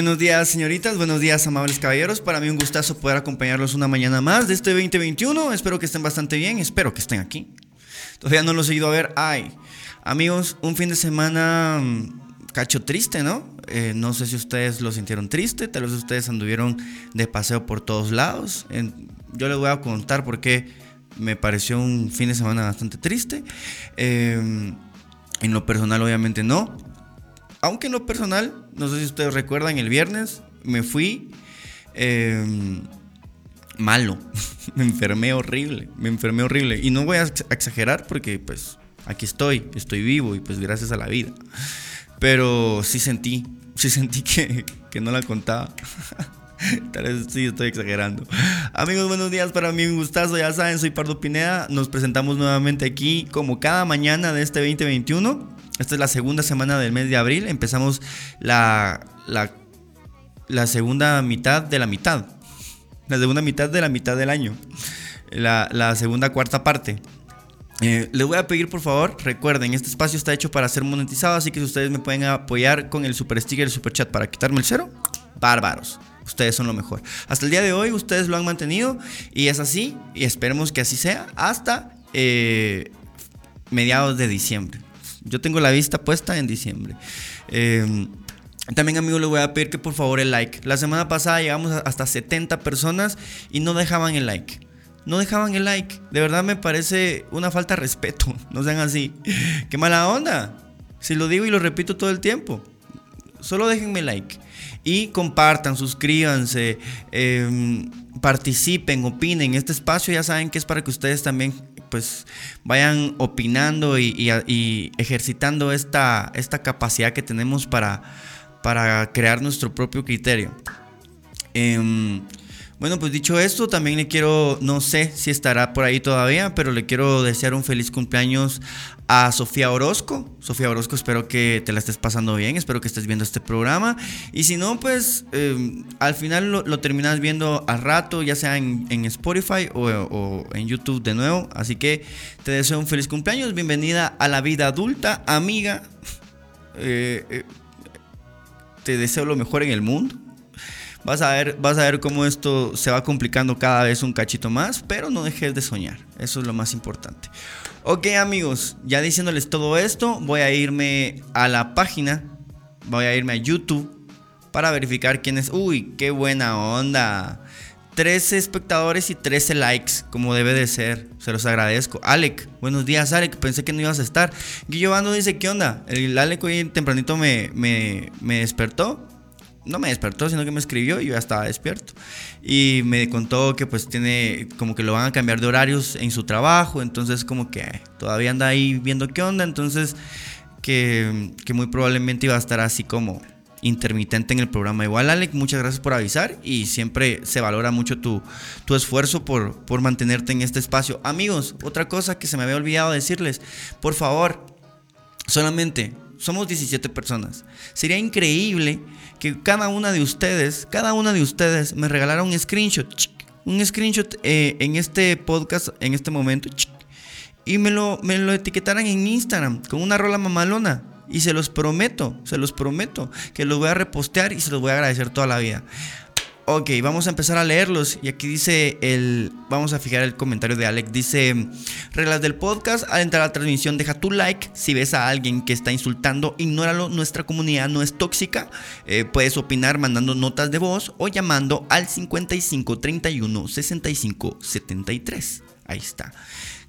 Buenos días, señoritas. Buenos días, amables caballeros. Para mí un gustazo poder acompañarlos una mañana más de este 2021. Espero que estén bastante bien. Espero que estén aquí. Todavía no los he ido a ver. Ay, amigos, un fin de semana mm, cacho triste, ¿no? Eh, no sé si ustedes lo sintieron triste. Tal vez ustedes anduvieron de paseo por todos lados. yo les voy a contar por qué me pareció un fin de semana bastante triste. Em, en lo personal, obviamente no. Aunque en lo personal, no sé si ustedes recuerdan, el viernes me fui em, malo. me enfermé horrible, me enfermé horrible. Y no voy a exagerar porque pues aquí estoy, estoy vivo y pues gracias a la vida. Pero sí sentí, sí sentí que, que no la contaba. Tal vez sí estoy exagerando. Amigos, buenos días. Para mí un gustazo. Ya saben, soy Pardo Pineda. Nos presentamos nuevamente aquí como cada mañana de este 2021. Esta es la segunda semana del mes de abril. Empezamos la, la, segunda mitad de la mitad. La segunda mitad de la mitad del año. La, segunda cuarta parte. Eh, les voy a pedir por favor, recuerden, este espacio está hecho para ser monetizado, así que si ustedes me pueden apoyar con el super sticker, el super chat para quitarme el cero, bárbaros. Ustedes son lo mejor. Hasta el día de hoy ustedes lo han mantenido y es así y esperemos que así sea hasta eh, mediados de diciembre. Yo tengo la vista puesta en diciembre. Eh, también amigos les voy a pedir que por favor el like. La semana pasada llegamos hasta 70 personas y no dejaban el like. No dejaban el like. De verdad me parece una falta de respeto. No sean así. Qué mala onda. Si lo digo y lo repito todo el tiempo. Solo déjenme like. Y compartan, suscríbanse, em, participen, opinen. Este espacio ya saben que es para que ustedes también pues vayan opinando y, ejercitando esta, esta, capacidad que tenemos para, para crear nuestro propio criterio. Em, bueno, pues dicho esto, también le quiero, no sé si estará por ahí todavía, pero le quiero desear un feliz cumpleaños a Sofía Orozco. Sofía Orozco, espero que te la estés pasando bien, espero que estés viendo este programa. Y si no, pues em, al final lo, terminas viendo al rato, ya sea en, Spotify o, en YouTube de nuevo. Así que te deseo un feliz cumpleaños, bienvenida a la vida adulta, amiga. Eh, eh, te deseo lo mejor en el mundo. Vas a, ver, vas a ver cómo esto se va complicando cada vez un cachito más, pero no dejes de soñar. Eso es lo más importante. Ok amigos, ya diciéndoles todo esto, voy a irme a la página, voy a irme a YouTube para verificar quién es. Uy, qué buena onda. 13 espectadores y 13 likes, como debe de ser. Se los agradezco. Alec, buenos días, Alec. Pensé que no ibas a estar. Guillo Bando dice: ¿Qué onda? El Alec hoy tempranito me, me, me despertó no me despertó, sino que me escribió y yo ya estaba despierto. Y me contó que pues tiene, como que lo van a cambiar de horarios en su trabajo, entonces como que todavía anda ahí viendo qué onda, entonces que, muy probablemente iba a estar así como intermitente en el programa. Igual, Alec, muchas gracias por avisar y siempre se valora mucho tu, tu esfuerzo por, por mantenerte en este espacio. Amigos, otra cosa que se me había olvidado decirles, por favor, solamente somos 17 personas. Sería increíble que cada una de ustedes, cada una de ustedes me regalara un screenshot, un screenshot eh, en este podcast, en este momento, y me lo, me lo etiquetaran en Instagram con una rola mamalona. Y se los prometo, se los prometo, que los voy a repostear y se los voy a agradecer toda la vida. Ok, vamos a empezar a leerlos. Y aquí dice el. Vamos a fijar el comentario de Alex. Dice: Reglas del podcast. Al entrar a la transmisión, deja tu like. Si ves a alguien que está insultando, ignóralo. Nuestra comunidad no es tóxica. Eh, puedes opinar mandando notas de voz o llamando al 55 31 65 73. Ahí está.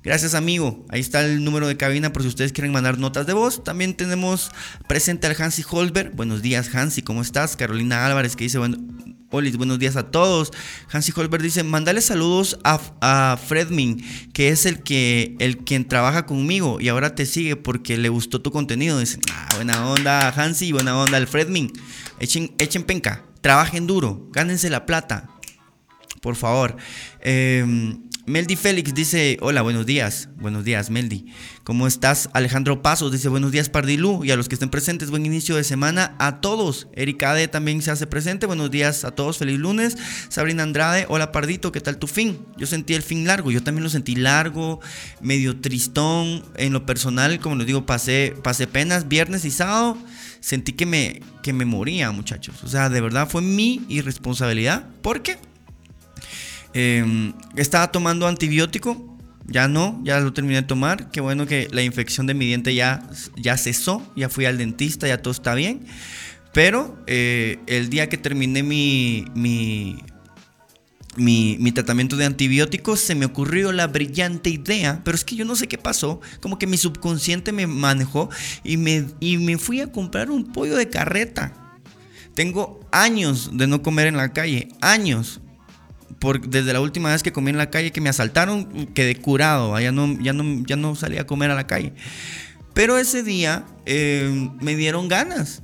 Gracias amigo, ahí está el número de cabina por si ustedes quieren mandar notas de voz. También tenemos presente al Hansi Holberg. Buenos días Hansi, ¿cómo estás? Carolina Álvarez que dice, bueno, Olis, buenos días a todos. Hansi Holberg dice, mandale saludos a, a, Fredmin, que es el que el quien trabaja conmigo y ahora te sigue porque le gustó tu contenido. Dice, ah, buena onda Hansi, buena onda al Fredmin. Echen, echen penca, trabajen duro, gánense la plata. Por favor. Eh, Meldi Félix dice, hola, buenos días. Buenos días, Meldi. ¿Cómo estás? Alejandro Pasos dice, buenos días, Pardilú. Y a los que estén presentes, buen inicio de semana a todos. Erika Ade también se hace presente. Buenos días a todos, feliz lunes. Sabrina Andrade, hola, Pardito, ¿qué tal tu fin? Yo sentí el fin largo, yo también lo sentí largo, medio tristón. En lo personal, como les digo, pasé, pasé penas viernes y sábado. sentí que me, que me moría, muchachos. O sea, de verdad fue mi irresponsabilidad. Porque eh, estaba tomando antibiótico. Ya no, ya lo terminé de tomar. Qué bueno que la infección de mi diente ya, ya cesó. Ya fui al dentista, ya todo está bien. Pero eh, el día que terminé mi, mi, mi, tratamiento de antibióticos, se me ocurrió la brillante idea, pero es que yo no sé qué pasó, como que mi subconsciente me manejó y me, y me fui a comprar un pollo de carreta. Tengo años de no comer en la calle, años. Por, desde la última vez que comí en la calle, que me asaltaron, quedé curado, ya no, ya no, ya no salí a comer a la calle. Pero ese día eh, me dieron ganas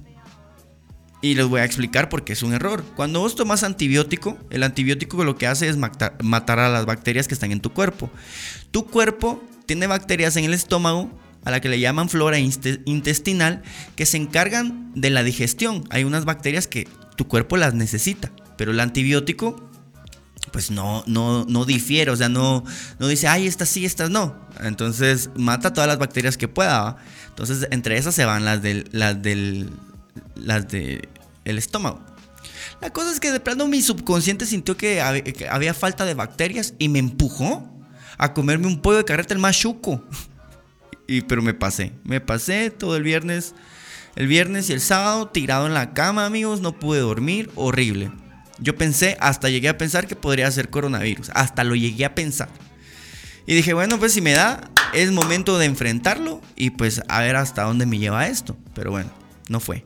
y les voy a explicar por qué es un error. Cuando vos tomas antibiótico, el antibiótico lo que hace es matar a las bacterias que están en tu cuerpo. Tu cuerpo tiene bacterias en el estómago a la que le llaman flora intestinal que se encargan de la digestión. Hay unas bacterias que tu cuerpo las necesita, pero el antibiótico pues no, no, no difiere, o sea, no, no dice, ay, estas sí, estas no. Entonces mata todas las bacterias que pueda. Entonces entre esas se van las del, las del las de el estómago. La cosa es que de plano mi subconsciente sintió que había, falta de bacterias y me empujó a comerme un pollo de carreta el más chuco. Y, pero me pasé, me pasé todo el viernes, el viernes y el sábado tirado en la cama, amigos, no pude dormir, horrible. Yo pensé, hasta llegué a pensar que podría ser coronavirus, hasta lo llegué a pensar. Y dije, bueno, pues si me da, es momento de enfrentarlo y pues a ver hasta dónde me lleva esto. Pero bueno, no fue.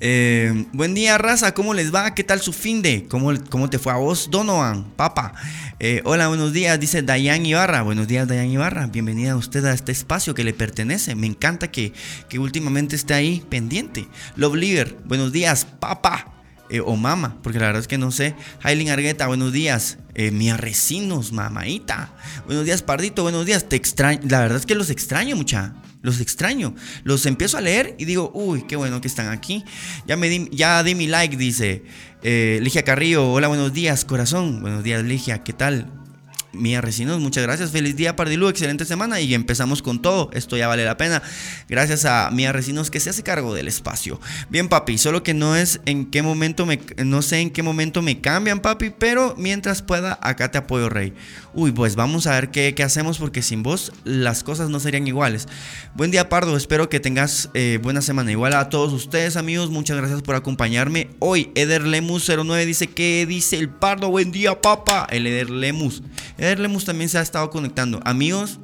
Eh, buen día, raza. ¿Cómo les va? ¿Qué tal su fin de? ¿Cómo, cómo te fue a vos, Donovan? Papa. Eh, hola, buenos días, dice Dayan Ibarra. Buenos días, Dayan Ibarra. Bienvenida a usted a este espacio que le pertenece. Me encanta que, que últimamente esté ahí pendiente. Love Liver. Buenos días, Papa. Eh, o mama, porque la verdad es que no sé. Hailing Argueta, buenos días. Eh, Mia Recinos, mamaita. Buenos días, Pardito, buenos días. Te extraño. La verdad es que los extraño, mucha. Los extraño. Los empiezo a leer y digo, uy, qué bueno que están aquí. Ya me di, ya di mi like, dice eh, Ligia Carrillo. Hola, buenos días, corazón. Buenos días, Ligia. ¿Qué tal? Mía Recinos, muchas gracias. Feliz día, Pardilú. Excelente semana y empezamos con todo. Esto ya vale la pena. Gracias a Mía Recinos que se hace cargo del espacio. Bien, papi, solo que no es en qué momento me. No sé en qué momento me cambian, papi, pero mientras pueda, acá te apoyo, Rey. Uy, pues vamos a ver qué, hacemos porque sin vos las cosas no serían iguales. Buen día, Pardo. Espero que tengas eh, buena semana. Igual a todos ustedes, amigos. Muchas gracias por acompañarme. Hoy, Eder Lemus09 dice: ¿Qué dice el Pardo? Buen día, papá. El Eder Lemus. Eder también se ha estado conectando. Amigos,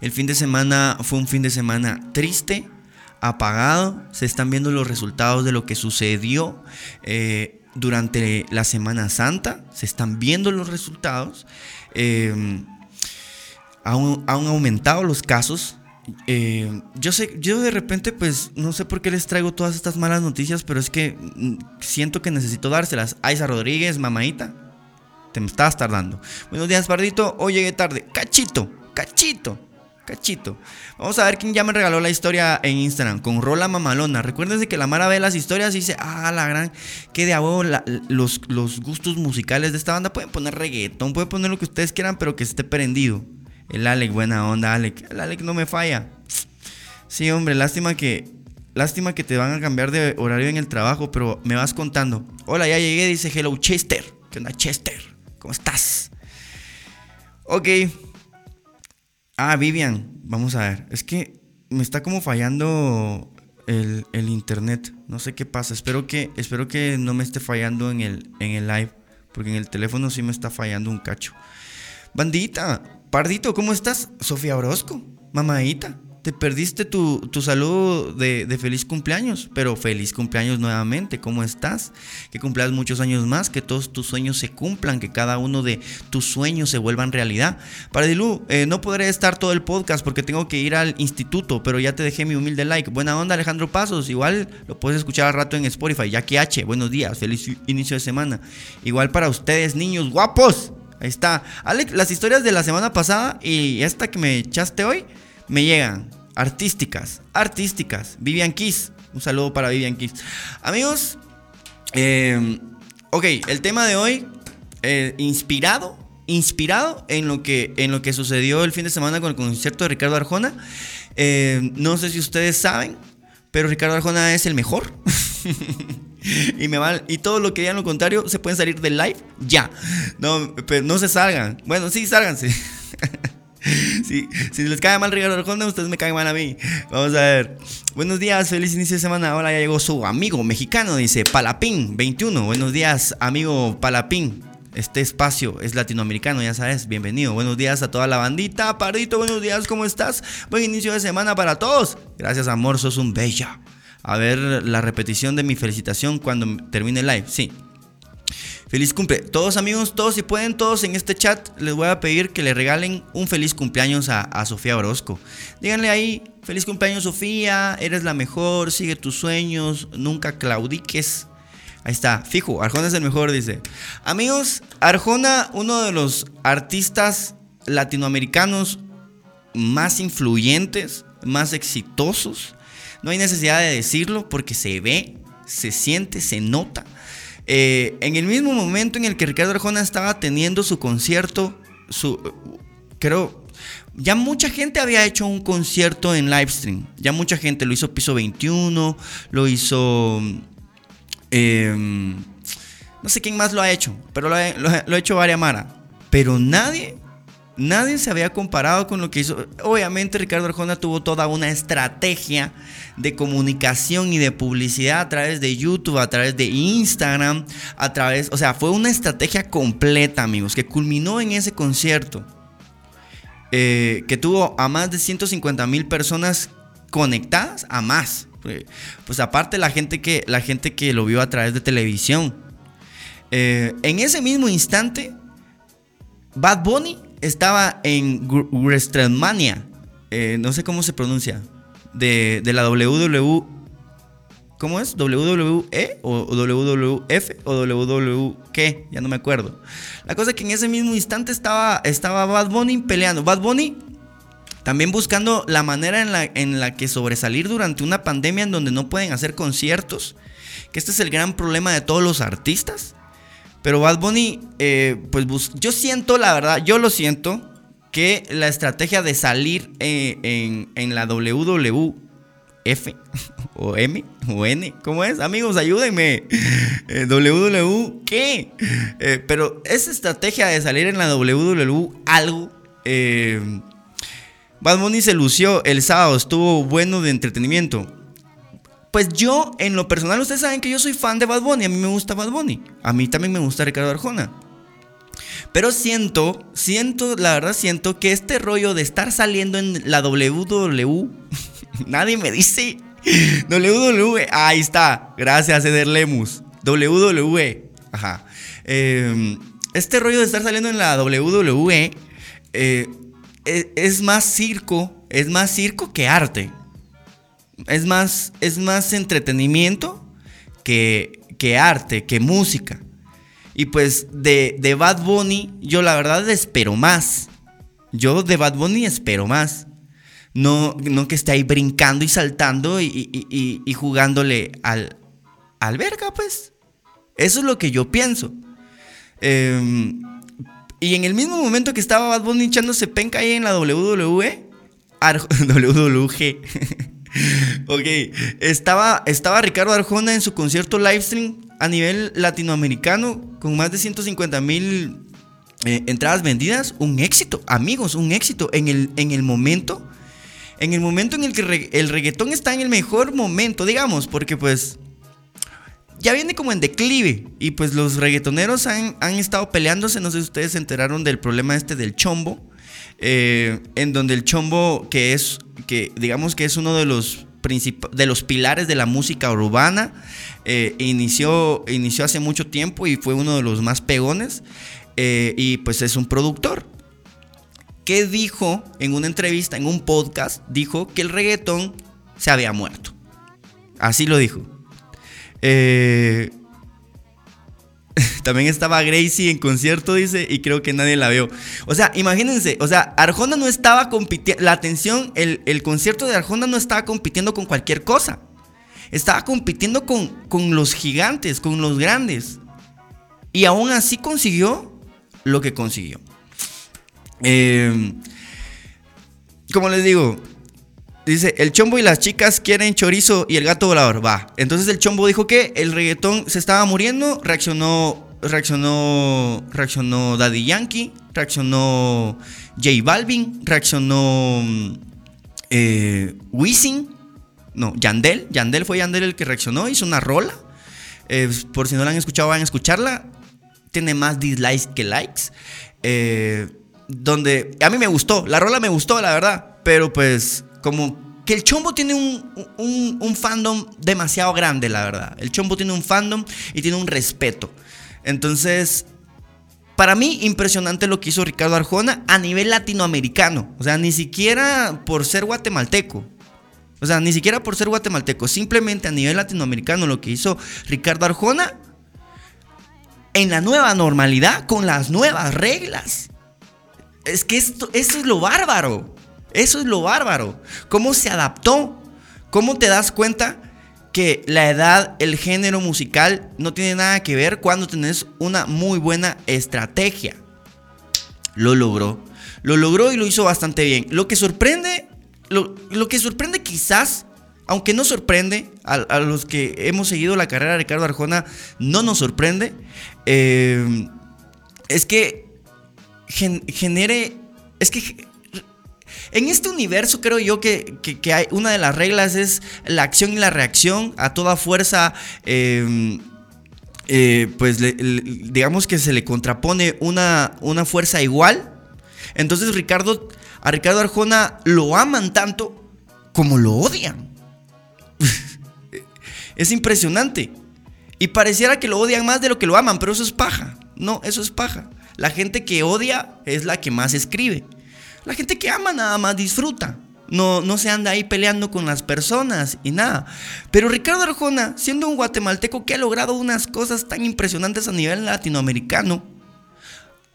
el fin de semana fue un fin de semana triste, apagado. Se están viendo los resultados de lo que sucedió. Eh, durante la Semana Santa, se están viendo los resultados, eh, han, aumentado los casos. Eh, yo sé, yo de repente, pues no sé por qué les traigo todas estas malas noticias, pero es que mm, siento que necesito dárselas. Aiza Rodríguez, mamadita, te me estabas tardando. Buenos días, Pardito. Hoy llegué tarde. Cachito, cachito. Cachito. Vamos a ver quién ya me regaló la historia en Instagram. Con Rola Mamalona. Recuérdense que la Mara ve las historias y dice, ah, la gran, que de abuelo los, los gustos musicales de esta banda. Pueden poner reggaetón, pueden poner lo que ustedes quieran, pero que esté prendido. El Alec, buena onda, Alec. El Alec no me falla. Sí, hombre, lástima que, lástima que te van a cambiar de horario en el trabajo, pero me vas contando. Hola, ya llegué, dice Hello Chester. ¿Qué onda, Chester? ¿Cómo estás? Ok. Ah, Vivian, vamos a ver. Es que me está como fallando el, internet. No sé qué pasa. Espero que, espero que no me esté fallando en el, en el live. Porque en el teléfono sí me está fallando un cacho. Bandita, Pardito, ¿cómo estás? Sofía Orozco, mamadita te perdiste tu, tu saludo de, feliz cumpleaños, pero feliz cumpleaños nuevamente, ¿cómo estás? Que cumplas muchos años más, que todos tus sueños se cumplan, que cada uno de tus sueños se vuelvan realidad. Para Dilu, eh, no podré estar todo el podcast porque tengo que ir al instituto, pero ya te dejé mi humilde like. Buena onda, Alejandro Pasos, igual lo puedes escuchar al rato en Spotify. Jackie H, buenos días, feliz inicio de semana. Igual para ustedes, niños guapos. Ahí está. Alex, las historias de la semana pasada y esta que me echaste hoy me llegan. Artísticas, artísticas. Vivian Kiss. Un saludo para Vivian Kiss. Amigos, eh, ok, el tema de hoy, eh, inspirado, inspirado en lo, que, en lo que sucedió el fin de semana con el concierto de Ricardo Arjona. Eh, no sé si ustedes saben, pero Ricardo Arjona es el mejor. y me van, y todo lo que digan lo contrario, se pueden salir del live ya. No, pero no se salgan. Bueno, sí, sálganse. si les cae mal Ricardo Arjona, ustedes me caen mal a mí. Vamos a ver. Buenos días, feliz inicio de semana. Ahora ya llegó su amigo mexicano, dice Palapín 21. Buenos días, amigo Palapín. Este espacio es latinoamericano, ya sabes. Bienvenido. Buenos días a toda la bandita. Pardito, buenos días, ¿cómo estás? Buen inicio de semana para todos. Gracias, amor, sos un bella. A ver la repetición de mi felicitación cuando termine el live. Sí. Feliz cumple. Todos amigos, todos si pueden, todos en este chat, les voy a pedir que le regalen un feliz cumpleaños a, a, Sofía Orozco. Díganle ahí, feliz cumpleaños Sofía, eres la mejor, sigue tus sueños, nunca claudiques. Ahí está, fijo, Arjona es el mejor, dice. Amigos, Arjona, uno de los artistas latinoamericanos más influyentes, más exitosos. No hay necesidad de decirlo porque se ve, se siente, se nota. Eh, en el mismo momento en el que Ricardo Arjona estaba teniendo su concierto, su, creo, ya mucha gente había hecho un concierto en livestream. Ya mucha gente lo hizo Piso 21, lo hizo Em, no sé quién más lo ha hecho, pero lo ha, hecho Varia Mara. Pero nadie, nadie se había comparado con lo que hizo. Obviamente Ricardo Arjona tuvo toda una estrategia de comunicación y de publicidad a través de YouTube, a través de Instagram, a través, o sea, fue una estrategia completa, amigos, que culminó en ese concierto. Eh, que tuvo a más de 150 mil personas conectadas, a más. Pues aparte la gente que, la gente que lo vio a través de televisión. Eh, en ese mismo instante, Bad Bunny estaba en WrestleMania. Eh, no sé cómo se pronuncia. De, la WWE. ¿Cómo es? ¿WWE o WWF o WW qué? Ya no me acuerdo. La cosa es que en ese mismo instante estaba, estaba Bad Bunny peleando. Bad Bunny también buscando la manera en la, en la que sobresalir durante una pandemia en donde no pueden hacer conciertos. Que este es el gran problema de todos los artistas. Pero Bad Bunny, eh, pues yo siento, la verdad, yo lo siento, que la estrategia de salir eh, en, en, la WWF o M o N, ¿cómo es? Amigos, ayúdenme. Eh, WW, ¿qué? pero esa estrategia de salir en la WW, algo, Bad Bunny se lució el sábado, estuvo bueno de entretenimiento. Pues yo, en lo personal, ustedes saben que yo soy fan de Bad Bunny, a mí me gusta Bad Bunny, a mí también me gusta Ricardo Arjona. Pero siento, siento, la verdad siento que este rollo de estar saliendo en la WW, nadie me dice WWE, ahí está, gracias Eder Lemus, WWE, ajá. Em, este rollo de estar saliendo en la WWE, eh, es, más circo, es más circo que arte. Es más, es más entretenimiento que, que arte, que música. Y pues de, de, Bad Bunny, yo la verdad espero más. Yo de Bad Bunny espero más. No, no que esté ahí brincando y saltando y, jugándole al, al verga, pues. Eso es lo que yo pienso. Eh, y en el mismo momento que estaba Bad Bunny echándose penca ahí en la WWE, WWG. Ok, estaba, estaba Ricardo Arjona en su concierto livestream a nivel latinoamericano con más de 150 mil eh, entradas vendidas. Un éxito, amigos, un éxito en el, en el momento. En el momento en el que el reggaetón está en el mejor momento, digamos, porque pues ya viene como en declive. Y pues los reggaetoneros han, estado peleándose. No sé si ustedes se enteraron del problema este del chombo. Eh, en donde el chombo, que es, que digamos que es uno de los de los pilares de la música urbana, eh, inició, inició hace mucho tiempo y fue uno de los más pegones. Eh, y pues es un productor. Que dijo en una entrevista, en un podcast, dijo que el reggaetón se había muerto. Así lo dijo. Eh, también estaba Gracie en concierto, dice, y creo que nadie la vio. O sea, imagínense, o sea, Arjona no estaba compitiendo, la atención, el, concierto de Arjona no estaba compitiendo con cualquier cosa. Estaba compitiendo con, con los gigantes, con los grandes. Y aún así consiguió lo que consiguió. Eh, como les digo, Dice, el chombo y las chicas quieren chorizo y el gato volador. Va. Entonces el chombo dijo que el reggaetón se estaba muriendo. Reaccionó, reaccionó, reaccionó Daddy Yankee. Reaccionó J Balvin. Reaccionó eh, Wisin. No, Yandel. Yandel fue Yandel el que reaccionó. Hizo una rola. Eh, por si no la han escuchado, van a escucharla. Tiene más dislikes que likes. Eh, donde a mí me gustó. La rola me gustó, la verdad. Pero pues como que el Chombo tiene un, fandom demasiado grande, la verdad. El Chombo tiene un fandom y tiene un respeto. Entonces, para mí, impresionante lo que hizo Ricardo Arjona a nivel latinoamericano. O sea, ni siquiera por ser guatemalteco. O sea, ni siquiera por ser guatemalteco. Simplemente a nivel latinoamericano lo que hizo Ricardo Arjona en la nueva normalidad, con las nuevas reglas. Es que esto, esto es lo bárbaro. Eso es lo bárbaro. ¿Cómo se adaptó? ¿Cómo te das cuenta que la edad, el género musical no tiene nada que ver cuando tenés una muy buena estrategia? Lo logró. Lo logró y lo hizo bastante bien. Lo que sorprende, lo, que sorprende quizás, aunque no sorprende, a, los que hemos seguido la carrera de Ricardo Arjona, no nos sorprende, eh, es que genere, es que en este universo creo yo que, hay, una de las reglas es la acción y la reacción a toda fuerza. Em, eh, pues digamos que se le contrapone una, una fuerza igual. Entonces Ricardo, a Ricardo Arjona lo aman tanto como lo odian. es impresionante. Y pareciera que lo odian más de lo que lo aman, pero eso es paja. No, eso es paja. La gente que odia es la que más escribe. La gente que ama nada más disfruta. No, no se anda ahí peleando con las personas y nada. Pero Ricardo Arjona, siendo un guatemalteco que ha logrado unas cosas tan impresionantes a nivel latinoamericano,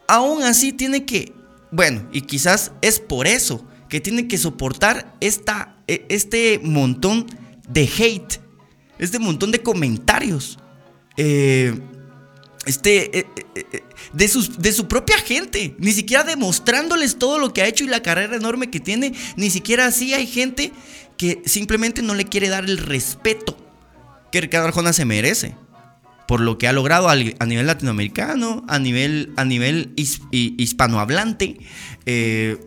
aún así tiene que, bueno, y quizás es por eso que tiene que soportar esta, e, este montón de hate, este montón de comentarios. Eh, este, eh, eh, de, sus, de su propia gente, ni siquiera demostrándoles todo lo que ha hecho y la carrera enorme que tiene, ni siquiera así hay gente que simplemente no le quiere dar el respeto que Ricardo Arjona se merece por lo que ha logrado a nivel latinoamericano, a nivel, a nivel hispanohablante. Eh,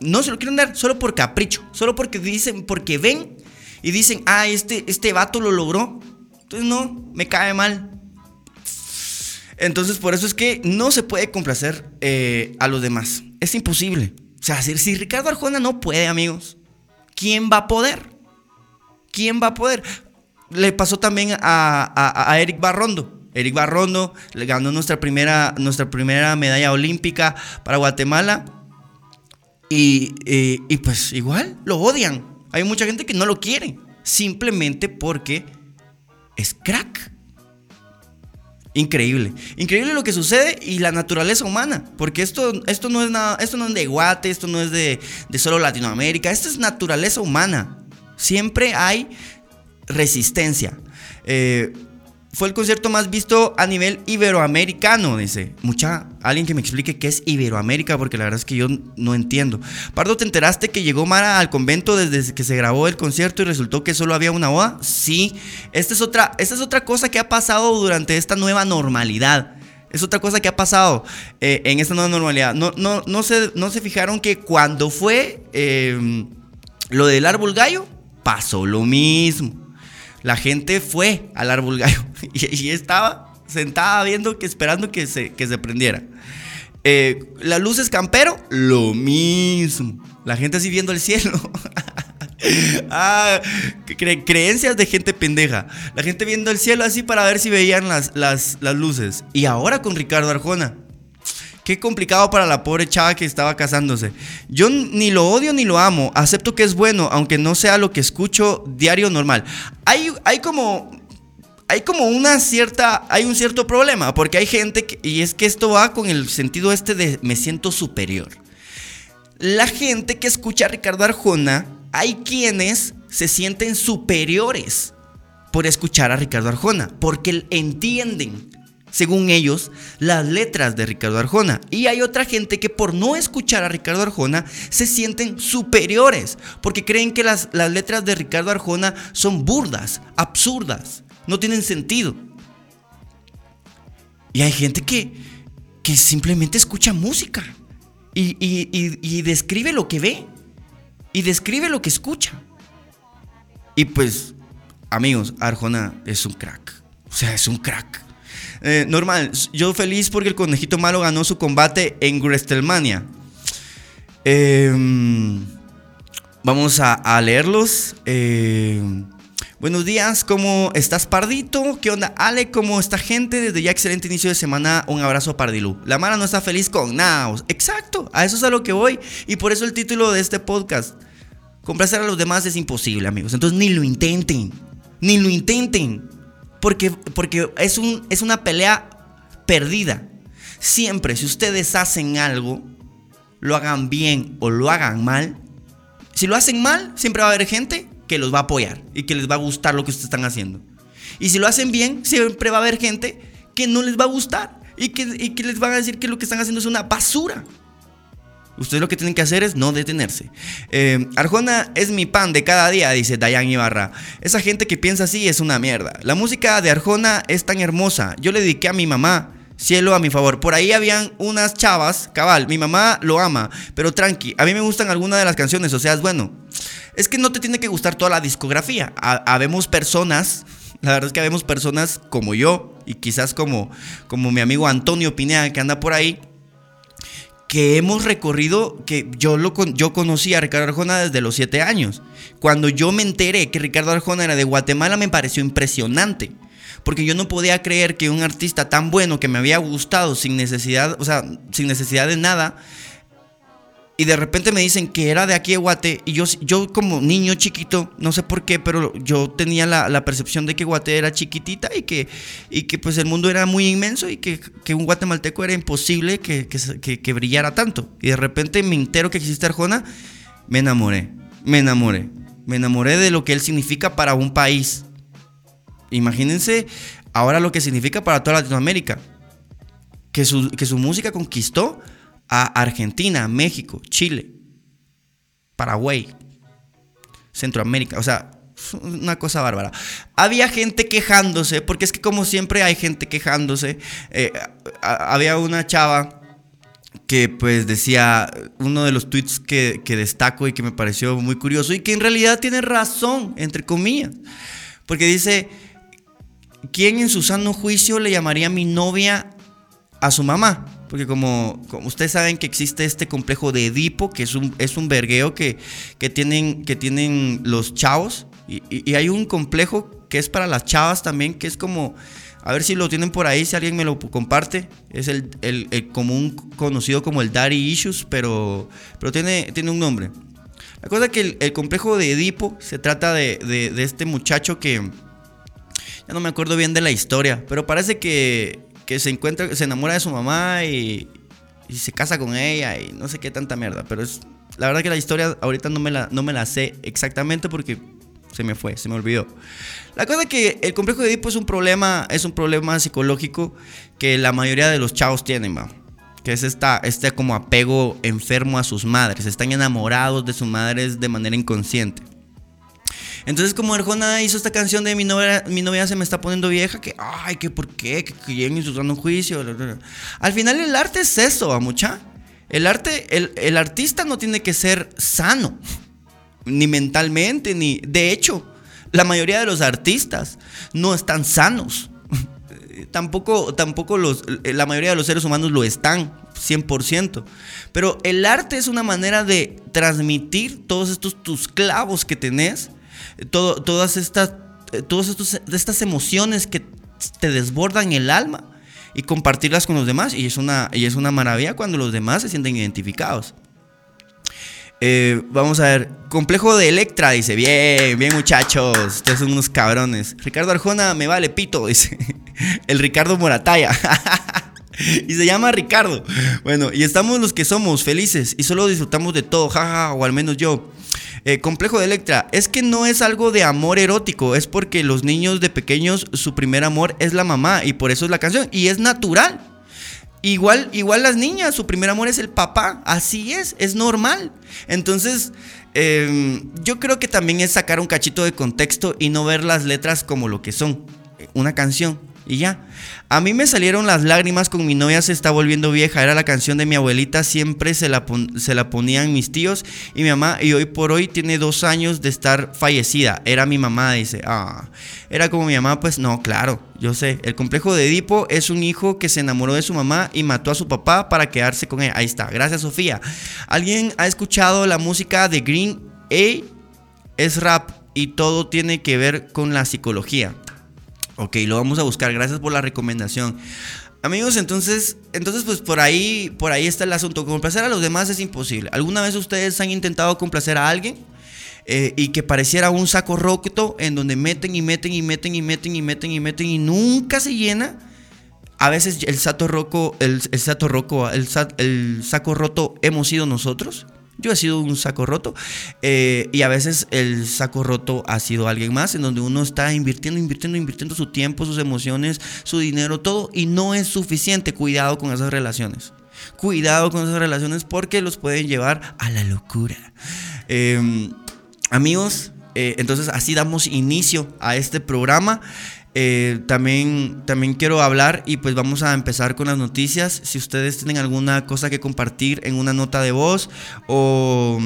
no se lo quieren dar solo por capricho, solo porque dicen, porque ven y dicen, ah, este, este vato lo logró. Entonces no, me cae mal. Entonces, por eso es que no se puede complacer eh, a los demás. Es imposible. O sea, si, Ricardo Arjona no puede, amigos, ¿quién va a poder? ¿Quién va a poder? Le pasó también a, Eric Barrondo. Eric Barrondo ganó nuestra primera, nuestra primera medalla olímpica para Guatemala. Y, y pues igual lo odian. Hay mucha gente que no lo quiere. Simplemente porque es crack. Increíble, increíble lo que sucede y la naturaleza humana, porque esto, esto no es nada, esto no es de Guate, esto no es de, de solo Latinoamérica, esto es naturaleza humana. Siempre hay resistencia. Eh, fue el concierto más visto a nivel iberoamericano, dice. Mucha, alguien que me explique qué es Iberoamérica, porque la verdad es que yo no entiendo. Pardo, ¿te enteraste que llegó Mara al convento desde que se grabó el concierto y resultó que solo había una boda? Sí, esta es otra, esta es otra cosa que ha pasado durante esta nueva normalidad. Es otra cosa que ha pasado eh, en esta nueva normalidad. No, no, no, se, no se fijaron que cuando fue eh, lo del árbol gallo, pasó lo mismo. La gente fue al árbol gallo y, estaba sentada viendo que esperando que se, que se prendiera. Eh, las luces campero, lo mismo. La gente así viendo el cielo. ah, creencias de gente pendeja. La gente viendo el cielo así para ver si veían las, las, las luces. Y ahora con Ricardo Arjona. Qué complicado para la pobre chava que estaba casándose. Yo ni lo odio ni lo amo. Acepto que es bueno, aunque no sea lo que escucho diario normal. Hay, como hay como una cierta, hay un cierto problema, porque hay gente, y es que esto va con el sentido este de me siento superior. La gente que escucha a Ricardo Arjona, hay quienes se sienten superiores por escuchar a Ricardo Arjona, porque entienden según ellos, las letras de Ricardo Arjona. Y hay otra gente que por no escuchar a Ricardo Arjona se sienten superiores, porque creen que las, las letras de Ricardo Arjona son burdas, absurdas, no tienen sentido. Y hay gente que, que simplemente escucha música y, y describe lo que ve y describe lo que escucha. Y pues, amigos, Arjona es un crack. O sea, es un crack. Eh, normal, yo feliz porque el conejito malo ganó su combate en WrestleMania. Em, vamos a, leerlos. Em, buenos días, ¿cómo estás, Pardito? ¿Qué onda, Ale? ¿Cómo está gente? Desde ya excelente inicio de semana, un abrazo a Pardilú. La Mara no está feliz con Naos. Exacto, a eso es a lo que voy. Y por eso el título de este podcast. Complacer a los demás es imposible, amigos. Entonces ni lo intenten. Ni lo intenten. Porque, porque es, un, es una pelea perdida. Siempre, si ustedes hacen algo, lo hagan bien o lo hagan mal, si lo hacen mal, siempre va a haber gente que los va a apoyar y que les va a gustar lo que ustedes están haciendo. Y si lo hacen bien, siempre va a haber gente que no les va a gustar y que, y que les van a decir que lo que están haciendo es una basura. Ustedes lo que tienen que hacer es no detenerse. Eh, Arjona es mi pan de cada día, dice Dayan Ibarra. Esa gente que piensa así es una mierda. La música de Arjona es tan hermosa. Yo le dediqué a mi mamá. Cielo a mi favor. Por ahí habían unas chavas, cabal, mi mamá lo ama, pero tranqui, a mí me gustan algunas de las canciones, o sea, es bueno. Es que no te tiene que gustar toda la discografía. habemos personas, la verdad es que habemos personas como yo y quizás como, como mi amigo Antonio Pineda que anda por ahí, que hemos recorrido, que yo, lo, yo conocí a Ricardo Arjona desde los 7 años. Cuando yo me enteré que Ricardo Arjona era de Guatemala me pareció impresionante. Porque yo no podía creer que un artista tan bueno que me había gustado sin necesidad, o sea, sin necesidad de nada, y de repente me dicen que era de aquí de Guate y yo, yo como niño chiquito, no sé por qué, pero yo tenía la, percepción de que Guate era chiquitita y que, y que pues el mundo era muy inmenso y que, un guatemalteco era imposible que, que, brillara tanto. Y de repente me entero que existe Arjona, me enamoré, me enamoré, me enamoré de lo que él significa para un país. Imagínense ahora lo que significa para toda Latinoamérica. Que su, que su música conquistó a Argentina, México, Chile, Paraguay, Centroamérica, o sea, una cosa bárbara. Había gente quejándose, porque es que como siempre hay gente quejándose. Eh, había una chava que pues decía uno de los tweets que, que, destaco y que me pareció muy curioso y que en realidad tiene razón, entre comillas. Porque dice, ¿quién en su sano juicio le llamaría mi novia a su mamá? Porque como, como, ustedes saben que existe este complejo de Edipo, que es un, es un vergueo que, que, tienen, que tienen los chavos. Y, hay un complejo que es para las chavas también, que es como, a ver si lo tienen por ahí, si alguien me lo comparte. Es el, el, común conocido como el Daddy Issues, pero, pero tiene, tiene un nombre. La cosa es que el, complejo de Edipo se trata de, de este muchacho que... Ya no me acuerdo bien de la historia, pero parece que que se encuentra, se enamora de su mamá y, se casa con ella y no sé qué tanta mierda. Pero es, la verdad que la historia ahorita no me la, no me la sé exactamente porque se me fue, se me olvidó. La cosa es que el complejo de Edipo es un problema, es un problema psicológico que la mayoría de los chavos tienen. Que es esta, este como apego enfermo a sus madres. Están enamorados de sus madres de manera inconsciente. Entonces, como Arjona hizo esta canción de mi novia, mi novia se me está poniendo vieja, que, ay, que por qué, que, que lleguen un juicio. Al final, el arte es eso, mucha. El arte, el, el artista no tiene que ser sano, ni mentalmente, ni. De hecho, la mayoría de los artistas no están sanos. tampoco, tampoco los, la mayoría de los seres humanos lo están, 100%. Pero el arte es una manera de transmitir todos estos tus clavos que tenés todas estas, eh, todas estas emociones que te desbordan el alma y compartirlas con los demás. Y es una, y es una maravilla cuando los demás se sienten identificados. Eh, vamos a ver. Complejo de Electra, dice. Bien, bien, muchachos. Ustedes son unos cabrones. Ricardo Arjona, me vale pito, dice. El Ricardo Morataya. y se llama Ricardo. Bueno, y estamos los que somos felices y solo disfrutamos de todo, jaja, o al menos yo. Eh, complejo de Electra, es que no es algo de amor erótico, es porque los niños de pequeños su primer amor es la mamá y por eso es la canción y es natural. Igual, igual las niñas, su primer amor es el papá, así es, es normal. Entonces, em, yo creo que también es sacar un cachito de contexto y no ver las letras como lo que son, una canción. Y ya. A mí me salieron las lágrimas con mi novia se está volviendo vieja. Era la canción de mi abuelita. Siempre se la, se la ponían mis tíos y mi mamá. Y hoy por hoy tiene dos años de estar fallecida. Era mi mamá, dice. Ah, era como mi mamá. Pues no, claro. Yo sé. El complejo de Edipo es un hijo que se enamoró de su mamá y mató a su papá para quedarse con él. Ahí está. Gracias, Sofía. ¿Alguien ha escuchado la música de Green A? Es rap y todo tiene que ver con la psicología. Ok, lo vamos a buscar. Gracias por la recomendación. Amigos, entonces, entonces pues por ahí, por ahí está el asunto. Complacer a los demás es imposible. ¿Alguna vez ustedes han intentado complacer a alguien? Eh, y que pareciera un saco roto en donde meten y meten y meten y meten y meten y meten y nunca se llena. A veces el saco roco, el, el roco, el saco roto hemos sido nosotros. Yo he sido un saco roto eh, y a veces el saco roto ha sido alguien más en donde uno está invirtiendo, invirtiendo, invirtiendo su tiempo, sus emociones, su dinero, todo y no es suficiente. Cuidado con esas relaciones. Cuidado con esas relaciones porque los pueden llevar a la locura. Em, amigos, eh, entonces así damos inicio a este programa. Eh, también, también quiero hablar y pues vamos a empezar con las noticias. Si ustedes tienen alguna cosa que compartir en una nota de voz o,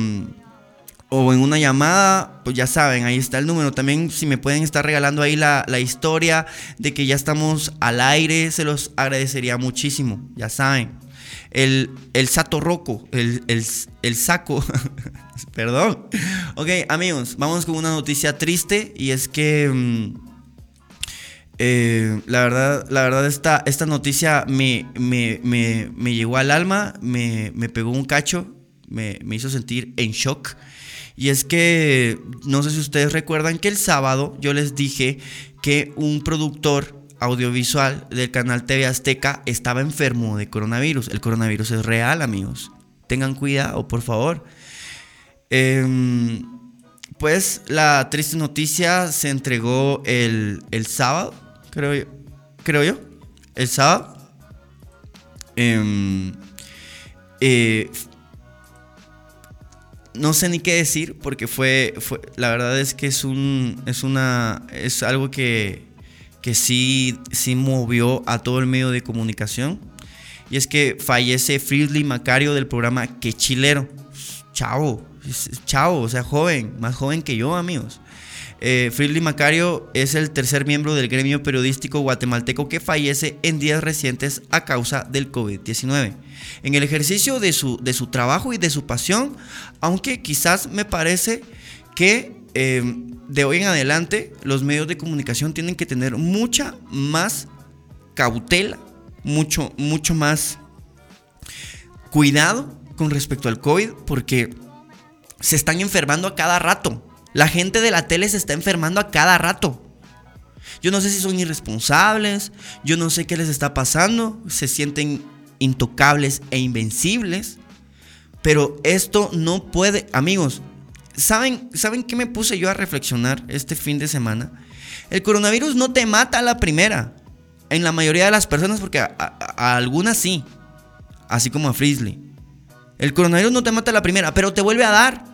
o en una llamada, pues ya saben, ahí está el número. También si me pueden estar regalando ahí la, historia de que ya estamos al aire, se los agradecería muchísimo, ya saben. El, el sato roco, el, el saco, perdón. Ok, amigos, vamos con una noticia triste y es que... Eh, la verdad, la verdad esta, esta noticia me, me, llegó al alma, me, pegó un cacho, me, hizo sentir en shock. Y es que, no sé si ustedes recuerdan que el sábado yo les dije que un productor audiovisual del canal TV Azteca estaba enfermo de coronavirus. El coronavirus es real, amigos. Tengan cuidado, por favor. Em, pues la triste noticia se entregó el, el sábado creo yo. Creo yo. El sábado. Em, eh, no sé ni qué decir porque fue, fue, la verdad es que es un, es una, es algo que, que sí, sí movió a todo el medio de comunicación. Y es que fallece Friedley Macario del programa Que Chilero. Chao, chao, o sea, joven, más joven que yo, amigos. Eh, Friedley Macario es el tercer miembro del gremio periodístico guatemalteco que fallece en días recientes a causa del COVID-19. En el ejercicio de su, de su trabajo y de su pasión, aunque quizás me parece que em, de hoy en adelante los medios de comunicación tienen que tener mucha más cautela, mucho, mucho más cuidado con respecto al COVID, porque se están enfermando a cada rato. La gente de la tele se está enfermando a cada rato. Yo no sé si son irresponsables, yo no sé qué les está pasando, se sienten intocables e invencibles, pero esto no puede, amigos, ¿saben, ¿saben qué me puse yo a reflexionar este fin de semana? El coronavirus no te mata a la primera, en la mayoría de las personas, porque a, a algunas sí, así como a Frisley. El coronavirus no te mata a la primera, pero te vuelve a dar,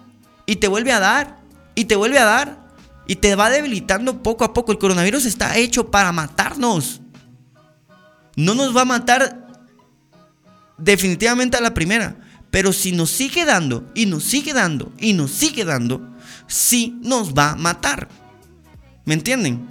y te vuelve a dar, y te vuelve a dar y te va debilitando poco a poco. El coronavirus está hecho para matarnos. No nos va a matar definitivamente a la primera. Pero si nos sigue dando y nos sigue dando y nos sigue dando, sí nos va a matar. ¿Me entienden?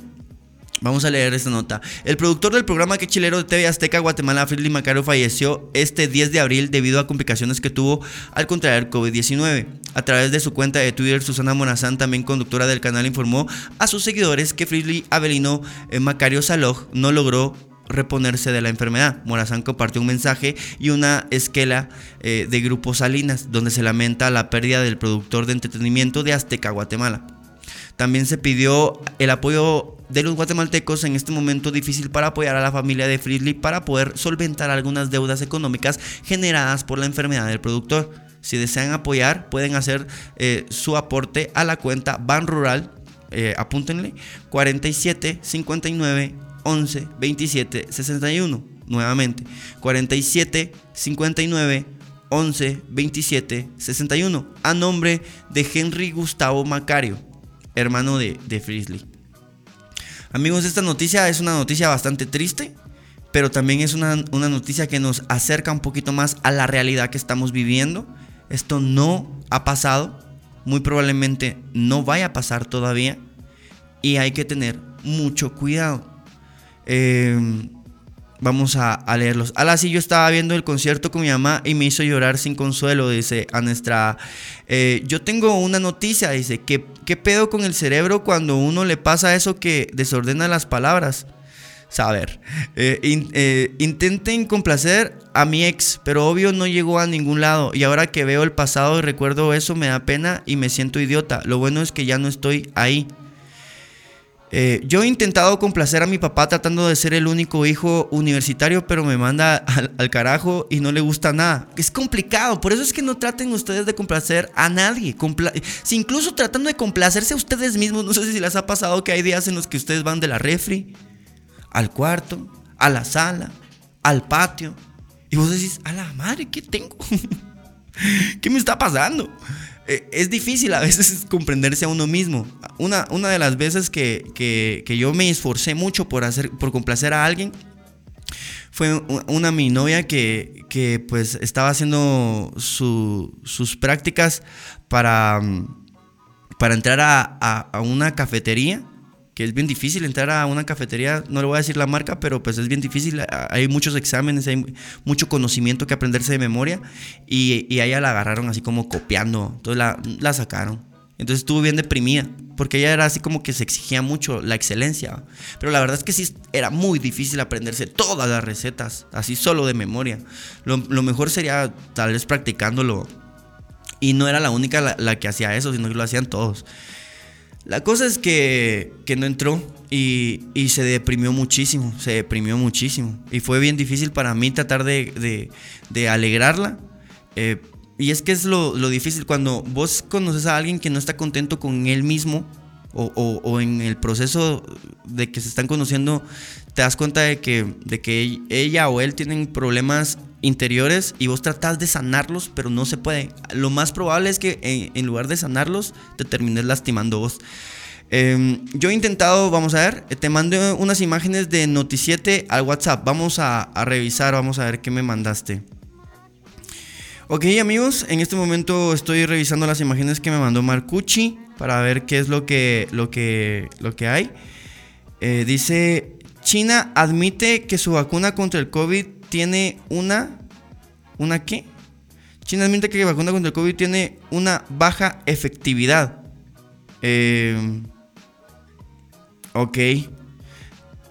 Vamos a leer esta nota. El productor del programa que chilero de TV Azteca Guatemala, Friedrich Macario, falleció este 10 de abril debido a complicaciones que tuvo al contraer COVID-19. A través de su cuenta de Twitter, Susana Morazán, también conductora del canal, informó a sus seguidores que Friedrich Avelino eh, Macario Saloj no logró reponerse de la enfermedad. Morazán compartió un mensaje y una esquela eh, de Grupo Salinas, donde se lamenta la pérdida del productor de entretenimiento de Azteca Guatemala. También se pidió el apoyo de los guatemaltecos en este momento difícil para apoyar a la familia de Friedley para poder solventar algunas deudas económicas generadas por la enfermedad del productor. Si desean apoyar, pueden hacer eh, su aporte a la cuenta Ban Rural, eh, apúntenle, 47 59 11 27 61. Nuevamente, 47 59 11 27 61. A nombre de Henry Gustavo Macario, hermano de, de Frisley. Amigos, esta noticia es una noticia bastante triste, pero también es una, una noticia que nos acerca un poquito más a la realidad que estamos viviendo esto no ha pasado, muy probablemente no vaya a pasar todavía y hay que tener mucho cuidado. Em, vamos a, leerlos. Ala, sí, yo estaba viendo el concierto con mi mamá y me hizo llorar sin consuelo, dice a nuestra... Eh, yo tengo una noticia, dice, ¿qué, ¿qué pedo con el cerebro cuando uno le pasa eso que desordena las palabras? Saber. Eh, eh, intenten complacer a mi ex, pero obvio no llegó a ningún lado. Y ahora que veo el pasado y recuerdo eso, me da pena y me siento idiota. Lo bueno es que ya no estoy ahí. Eh, yo he intentado complacer a mi papá tratando de ser el único hijo universitario, pero me manda al, carajo y no le gusta nada. Es complicado, por eso es que no traten ustedes de complacer a nadie. si incluso tratando de complacerse a ustedes mismos, no sé si les ha pasado que hay días en los que ustedes van de la refri al cuarto, a la sala, al patio. Y vos decís, a la madre, ¿qué tengo? ¿Qué me está pasando? Eh, es difícil a veces comprenderse a uno mismo. Una, una de las veces que, yo me esforcé mucho por, hacer, por complacer a alguien fue una mi novia que, que pues estaba haciendo sus prácticas para, para entrar a una cafetería que es bien difícil entrar a una cafetería, no le voy a decir la marca, pero pues es bien difícil, hay muchos exámenes, hay mucho conocimiento que aprenderse de memoria y, y ella la agarraron así como copiando, entonces la, la sacaron. Entonces estuvo bien deprimida, porque ella era así como que se exigía mucho la excelencia. Pero la verdad es que sí era muy difícil aprenderse todas las recetas, así solo de memoria. Lo, lo mejor sería tal vez practicándolo. Y no era la única la, la que hacía eso, sino que lo hacían todos. La cosa es que, no entró y, se deprimió muchísimo, se deprimió muchísimo. Y fue bien difícil para mí tratar de, alegrarla. Eh, y es que es lo, difícil cuando vos conoces a alguien que no está contento con él mismo o, o, en el proceso de que se están conociendo, te das cuenta de que, de que ella o él tienen problemas interiores y vos tratás de sanarlos, pero no se puede. Lo más probable es que en, lugar de sanarlos, te termines lastimando vos. Em, yo he intentado, vamos a ver, te mandé unas imágenes de Noticiete al WhatsApp. Vamos a, revisar, vamos a ver qué me mandaste. Ok amigos, en este momento estoy revisando las imágenes que me mandó Marcucci para ver qué es lo que, lo que, lo que hay. Eh, dice, China admite que su vacuna contra el COVID tiene una. ¿Una qué? China admite que la vacuna contra el COVID tiene una baja efectividad. Eh, ok.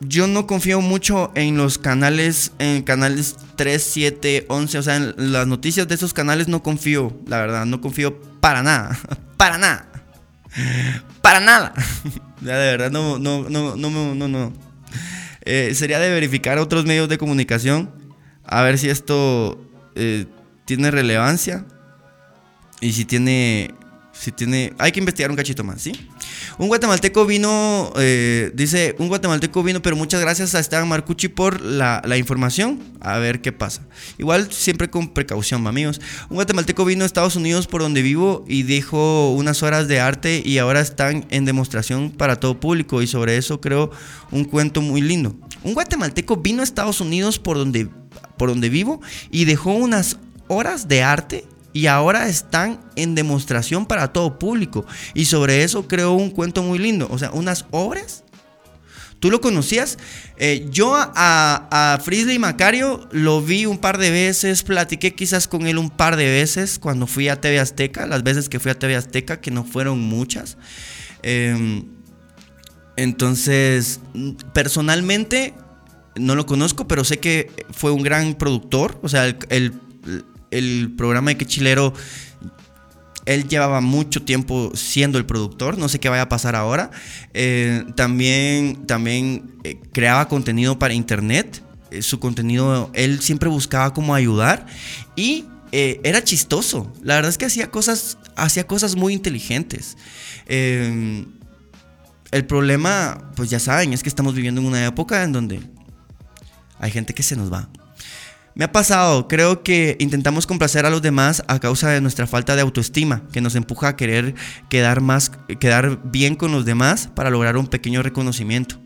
Yo no confío mucho en los canales, en canales 3, 7, 11, o sea, en las noticias de esos canales no confío, la verdad, no confío para nada, para nada, para nada. Ya de verdad, no, no, no, no, no, no. Eh, sería de verificar otros medios de comunicación a ver si esto eh, tiene relevancia y si tiene, si tiene, hay que investigar un cachito más, ¿sí? Un guatemalteco vino, eh, dice, un guatemalteco vino, pero muchas gracias a Esteban Marcucci por la, información, a ver qué pasa. Igual siempre con precaución, amigos. Un guatemalteco vino a Estados Unidos por donde vivo y dejó unas horas de arte y ahora están en demostración para todo público y sobre eso creo un cuento muy lindo. Un guatemalteco vino a Estados Unidos por donde por donde vivo y dejó unas horas de arte y ahora están en demostración para todo público. Y sobre eso creó un cuento muy lindo. O sea, unas obras. ¿Tú lo conocías? Eh, yo a, a Frisley Macario lo vi un par de veces, platiqué quizás con él un par de veces cuando fui a TV Azteca, las veces que fui a TV Azteca, que no fueron muchas. Em, entonces, personalmente, no lo conozco, pero sé que fue un gran productor. O sea, el, programa de Que Chilero, él llevaba mucho tiempo siendo el productor. No sé qué vaya a pasar ahora. Eh, también también eh, creaba contenido para internet. Eh, su contenido, él siempre buscaba cómo ayudar. Y era chistoso. La verdad es que hacía cosas, hacía cosas muy inteligentes. El problema, pues ya saben, es que estamos viviendo en una época en donde hay gente que se nos va. Me ha pasado, creo que intentamos complacer a los demás a causa de nuestra falta de autoestima, que nos empuja a querer quedar más, quedar bien con los demás para lograr un pequeño reconocimiento.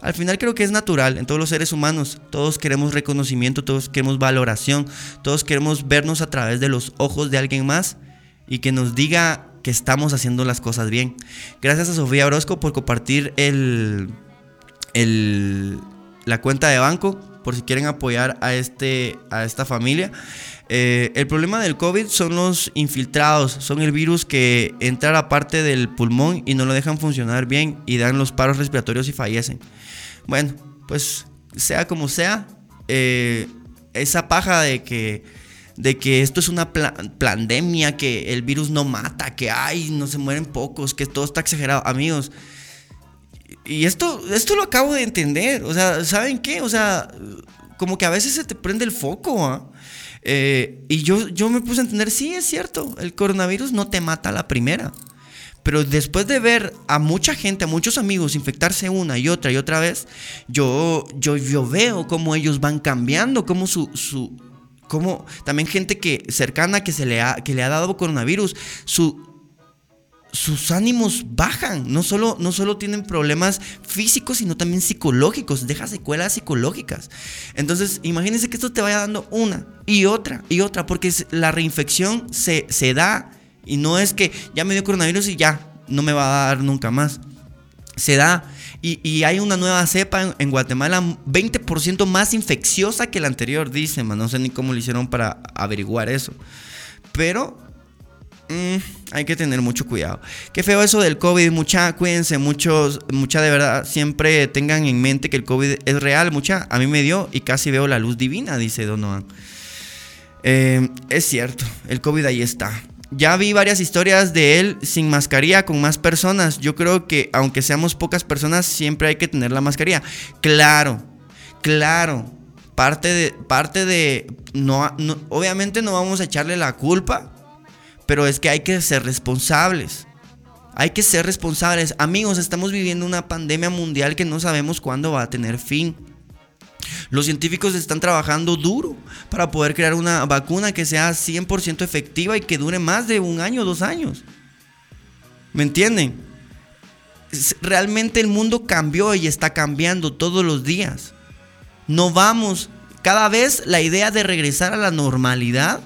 Al final creo que es natural en todos los seres humanos. Todos queremos reconocimiento, todos queremos valoración, todos queremos vernos a través de los ojos de alguien más y que nos diga que estamos haciendo las cosas bien. Gracias a Sofía Orozco por compartir el, la cuenta de banco por si quieren apoyar a, este, a esta familia. Eh, el problema del COVID son los infiltrados, son el virus que entra a la parte del pulmón y no lo dejan funcionar bien y dan los paros respiratorios y fallecen. Bueno, pues sea como sea, eh, esa paja de que, de que esto es una pandemia, que el virus no mata, que ay, no se mueren pocos, que todo está exagerado. Amigos, y esto, esto lo acabo de entender. O sea, ¿saben qué? O sea, como que a veces se te prende el foco. ¿ah? Eh, y yo, yo me puse a entender, sí, es cierto, el coronavirus no te mata a la primera. Pero después de ver a mucha gente, a muchos amigos infectarse una y otra y otra vez, yo, yo, yo veo cómo ellos van cambiando, cómo su, su cómo también gente que cercana que se le ha, que le ha dado coronavirus, su, sus ánimos bajan. No solo, no solo tienen problemas físicos, sino también psicológicos. Deja secuelas psicológicas. Entonces, imagínense que esto te vaya dando una y otra y otra, porque la reinfección se, se da y no es que ya me dio coronavirus y ya no me va a dar nunca más. Se da. Y, hay una nueva cepa en, Guatemala 20% más infecciosa que la anterior, dicen. No sé ni cómo lo hicieron para averiguar eso. Pero mm, hay que tener mucho cuidado. Qué feo eso del COVID. Mucha, cuídense, muchos, mucha de verdad. Siempre tengan en mente que el COVID es real. Mucha, a mí me dio y casi veo la luz divina, dice Donovan. Eh, es cierto, el COVID ahí está. Ya vi varias historias de él sin mascarilla con más personas. Yo creo que aunque seamos pocas personas, siempre hay que tener la mascarilla. Claro, claro. Parte de, parte de, no, obviamente no vamos a echarle la culpa, pero es que hay que ser responsables. Hay que ser responsables. Amigos, estamos viviendo una pandemia mundial que no sabemos cuándo va a tener fin. Los científicos están trabajando duro para poder crear una vacuna que sea 100% efectiva y que dure más de un año, dos años. ¿Me entienden? Realmente el mundo cambió y está cambiando todos los días. No vamos, cada vez la idea de regresar a la normalidad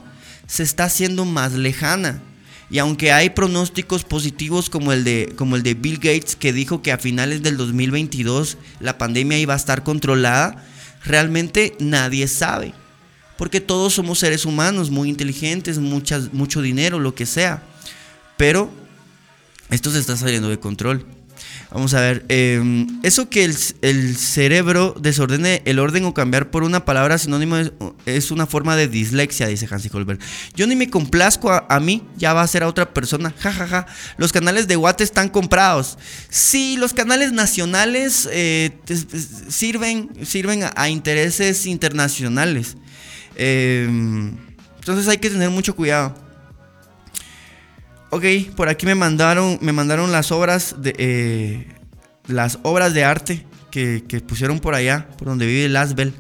se está haciendo más lejana. Y aunque hay pronósticos positivos como el, de, como el de Bill Gates que dijo que a finales del 2022 la pandemia iba a estar controlada, realmente nadie sabe. Porque todos somos seres humanos, muy inteligentes, muchas, mucho dinero, lo que sea. Pero esto se está saliendo de control. Vamos a ver, em, eso que el, cerebro desordene el orden o cambiar por una palabra sinónimo es, una forma de dislexia, dice Hansi Holberg. Yo ni me complazco a, mí, ya va a ser a otra persona. Ja, ja, ja. Los canales de Watt están comprados. Sí, los canales nacionales eh, sirven, sirven a, intereses internacionales. Em, entonces hay que tener mucho cuidado. Ok, por aquí me mandaron, me mandaron las obras de eh, las obras de arte que, pusieron por allá, por donde vive Lasbel.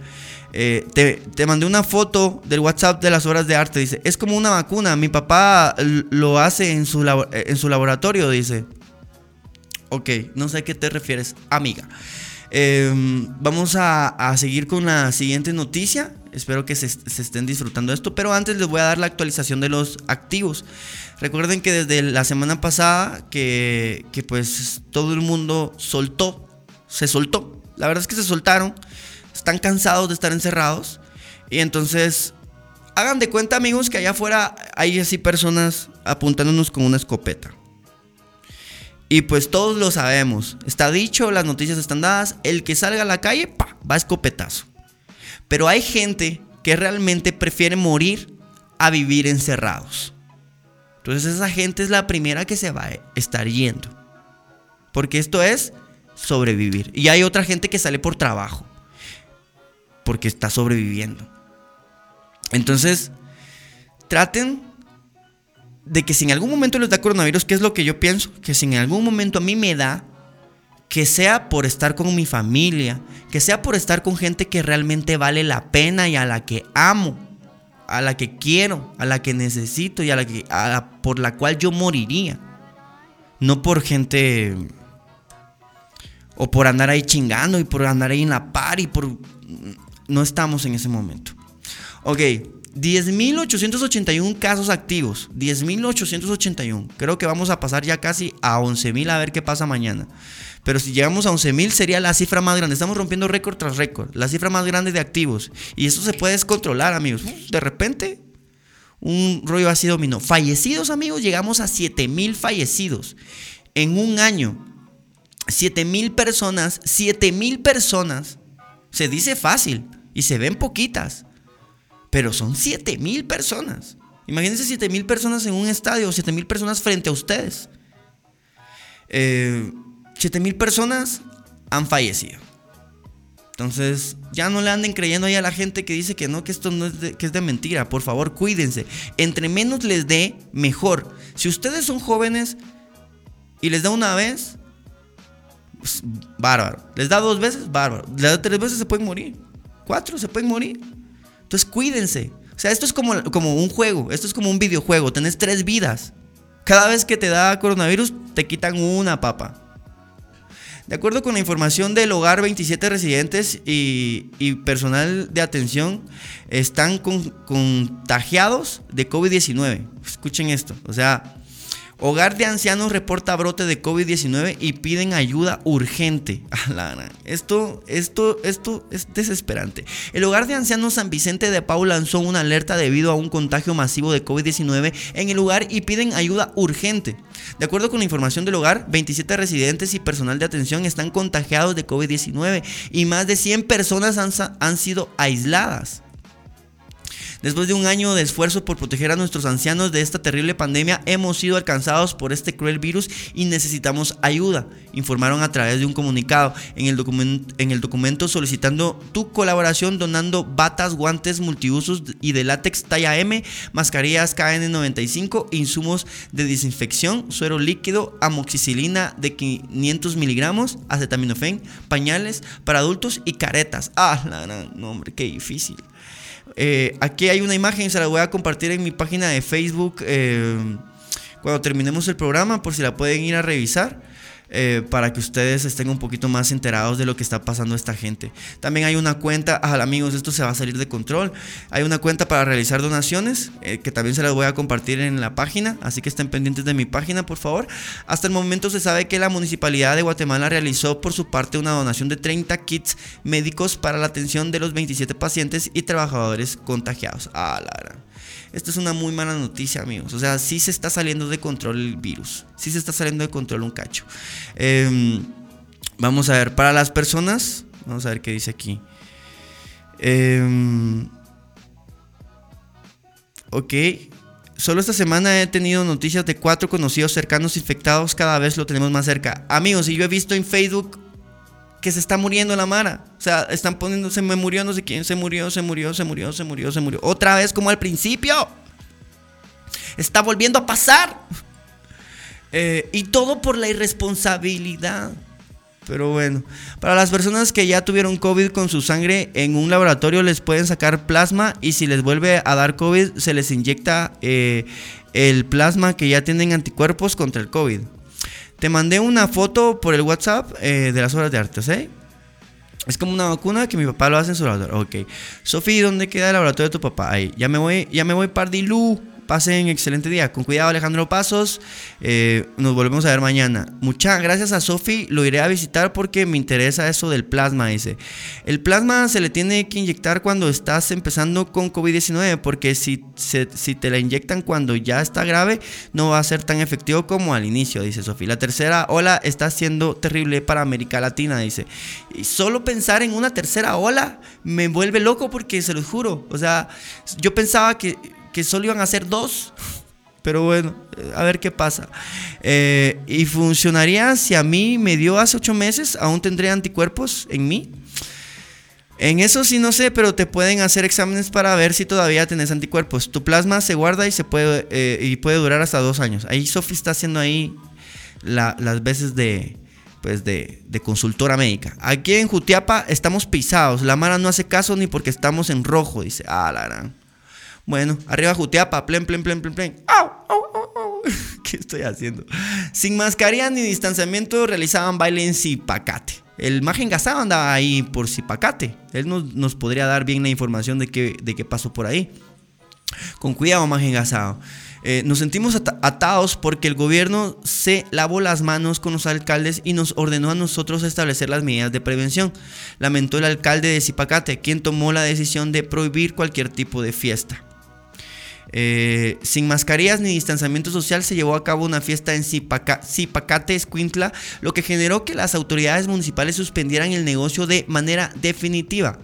Eh, te, mandé una foto del WhatsApp de las obras de arte. Dice, es como una vacuna. Mi papá lo hace en su, en su laboratorio, dice. Ok, no sé a qué te refieres, amiga. Em, vamos a, seguir con la siguiente noticia. Espero que se, estén disfrutando esto. Pero antes les voy a dar la actualización de los activos. Recuerden que desde la semana pasada que, pues todo el mundo soltó, se soltó. La verdad es que se soltaron. Están cansados de estar encerrados. Y entonces, hagan de cuenta amigos que allá afuera hay así personas apuntándonos con una escopeta. Y pues todos lo sabemos. Está dicho, las noticias están dadas. El que salga a la calle, pa, va a escopetazo. Pero hay gente que realmente prefiere morir a vivir encerrados. Entonces esa gente es la primera que se va a estar yendo. Porque esto es sobrevivir. Y hay otra gente que sale por trabajo. Porque está sobreviviendo. Entonces, traten de que si en algún momento les da coronavirus, que es lo que yo pienso, que si en algún momento a mí me da, que sea por estar con mi familia, que sea por estar con gente que realmente vale la pena y a la que amo, a la que quiero, a la que necesito y a la que por la cual yo moriría. No por gente o por andar ahí chingando y por andar ahí en la par y por no estamos en ese momento. Ok, 10.881 casos activos. 10.881. Creo que vamos a pasar ya casi a 11.000 a ver qué pasa mañana. Pero si llegamos a 11.000 sería la cifra más grande. Estamos rompiendo récord tras récord. La cifra más grande de activos. Y eso se puede descontrolar, amigos. De repente, un rollo así dominó. Fallecidos, amigos, llegamos a 7.000 fallecidos. En un año. 7.000 personas. 7.000 personas. Se dice fácil. Y se ven poquitas. Pero son 7 mil personas. Imagínense 7 mil personas en un estadio, 7 mil personas frente a ustedes. Eh, 7 mil personas han fallecido. Entonces, ya no le anden creyendo ahí a la gente que dice que no, que esto no es de, que es de mentira. Por favor, cuídense. Entre menos les dé, mejor. Si ustedes son jóvenes y les da una vez, pues, bárbaro. Les da dos veces, bárbaro. Les da tres veces, se pueden morir. Cuatro, se pueden morir. Entonces cuídense. O sea, esto es como, como un juego, esto es como un videojuego, tenés tres vidas. Cada vez que te da coronavirus, te quitan una papa. De acuerdo con la información del hogar, 27 residentes y, y personal de atención están contagiados de COVID-19. Escuchen esto. O sea, Hogar de ancianos reporta brote de COVID-19 y piden ayuda urgente. Esto, esto, esto es desesperante. El hogar de ancianos San Vicente de Paul lanzó una alerta debido a un contagio masivo de COVID-19 en el lugar y piden ayuda urgente. De acuerdo con la información del hogar, 27 residentes y personal de atención están contagiados de COVID-19 y más de 100 personas han, han sido aisladas. Después de un año de esfuerzo por proteger a nuestros ancianos de esta terrible pandemia, hemos sido alcanzados por este cruel virus y necesitamos ayuda, informaron a través de un comunicado en el, documento, en el documento solicitando tu colaboración donando batas, guantes multiusos y de látex talla M, mascarillas KN95, insumos de desinfección, suero líquido, amoxicilina de 500 miligramos, acetaminofén, pañales para adultos y caretas. Ah, no, hombre, qué difícil. Eh, aquí hay una imagen, se la voy a compartir en mi página de Facebook eh, cuando terminemos el programa, por si la pueden ir a revisar. Eh, para que ustedes estén un poquito más enterados de lo que está pasando esta gente. También hay una cuenta, ah, amigos, esto se va a salir de control. Hay una cuenta para realizar donaciones eh, que también se las voy a compartir en la página, así que estén pendientes de mi página, por favor. Hasta el momento se sabe que la municipalidad de Guatemala realizó por su parte una donación de 30 kits médicos para la atención de los 27 pacientes y trabajadores contagiados. Ah, la esto es una muy mala noticia, amigos. O sea, sí se está saliendo de control el virus. Sí se está saliendo de control un cacho. Em, vamos a ver, para las personas, vamos a ver qué dice aquí. Em, ok. Solo esta semana he tenido noticias de cuatro conocidos cercanos infectados. Cada vez lo tenemos más cerca. Amigos, y yo he visto en Facebook que se está muriendo la Mara. O sea, están poniendo, se me murió no sé quién, se murió, se murió, se murió, se murió, se murió. Otra vez como al principio. Está volviendo a pasar. Eh, y todo por la irresponsabilidad. Pero bueno, para las personas que ya tuvieron COVID con su sangre en un laboratorio les pueden sacar plasma y si les vuelve a dar COVID se les inyecta eh, el plasma que ya tienen anticuerpos contra el COVID. Te mandé una foto por el WhatsApp eh, de las obras de arte, ¿sí? Es como una vacuna que mi papá lo hace en su laboratorio. Ok. Sofi, ¿dónde queda el laboratorio de tu papá? Ahí. Ya me voy, ya me voy, Pardilú. Pasen excelente día. Con cuidado, Alejandro Pasos. Eh, nos volvemos a ver mañana. Muchas gracias a Sofi. Lo iré a visitar porque me interesa eso del plasma. Dice: El plasma se le tiene que inyectar cuando estás empezando con COVID-19. Porque si, si te la inyectan cuando ya está grave, no va a ser tan efectivo como al inicio. Dice Sofi. La tercera ola está siendo terrible para América Latina. Dice: Y solo pensar en una tercera ola me vuelve loco porque se lo juro. O sea, yo pensaba que que solo iban a ser dos. Pero bueno, a ver qué pasa. Eh, y funcionaría si a mí me dio hace ocho meses, aún tendría anticuerpos en mí. En eso sí no sé, pero te pueden hacer exámenes para ver si todavía tenés anticuerpos. Tu plasma se guarda y se puede eh, y puede durar hasta dos años. Ahí Sofi está haciendo ahí las veces de, pues de, consultora médica. Aquí en Jutiapa estamos pisados. La Mara no hace caso ni porque estamos en rojo. Dice, ah, la gran. Bueno, arriba Jutiapa, plen, plen, plen, plen, plen. ¡Au, au, au, qué estoy haciendo? Sin mascarilla ni distanciamiento realizaban baile en Zipacate. El Magen Gasado andaba ahí por Zipacate. Él nos, podría dar bien la información de qué, de qué pasó por ahí. Con cuidado, Magen Gasado. Eh, nos sentimos atados porque el gobierno se lavó las manos con los alcaldes y nos ordenó a nosotros establecer las medidas de prevención. Lamentó el alcalde de Zipacate, quien tomó la decisión de prohibir cualquier tipo de fiesta. Eh, sin mascarillas ni distanciamiento social se llevó a cabo una fiesta en Zipacate, Escuintla, lo que generó que las autoridades municipales suspendieran el negocio de manera definitiva.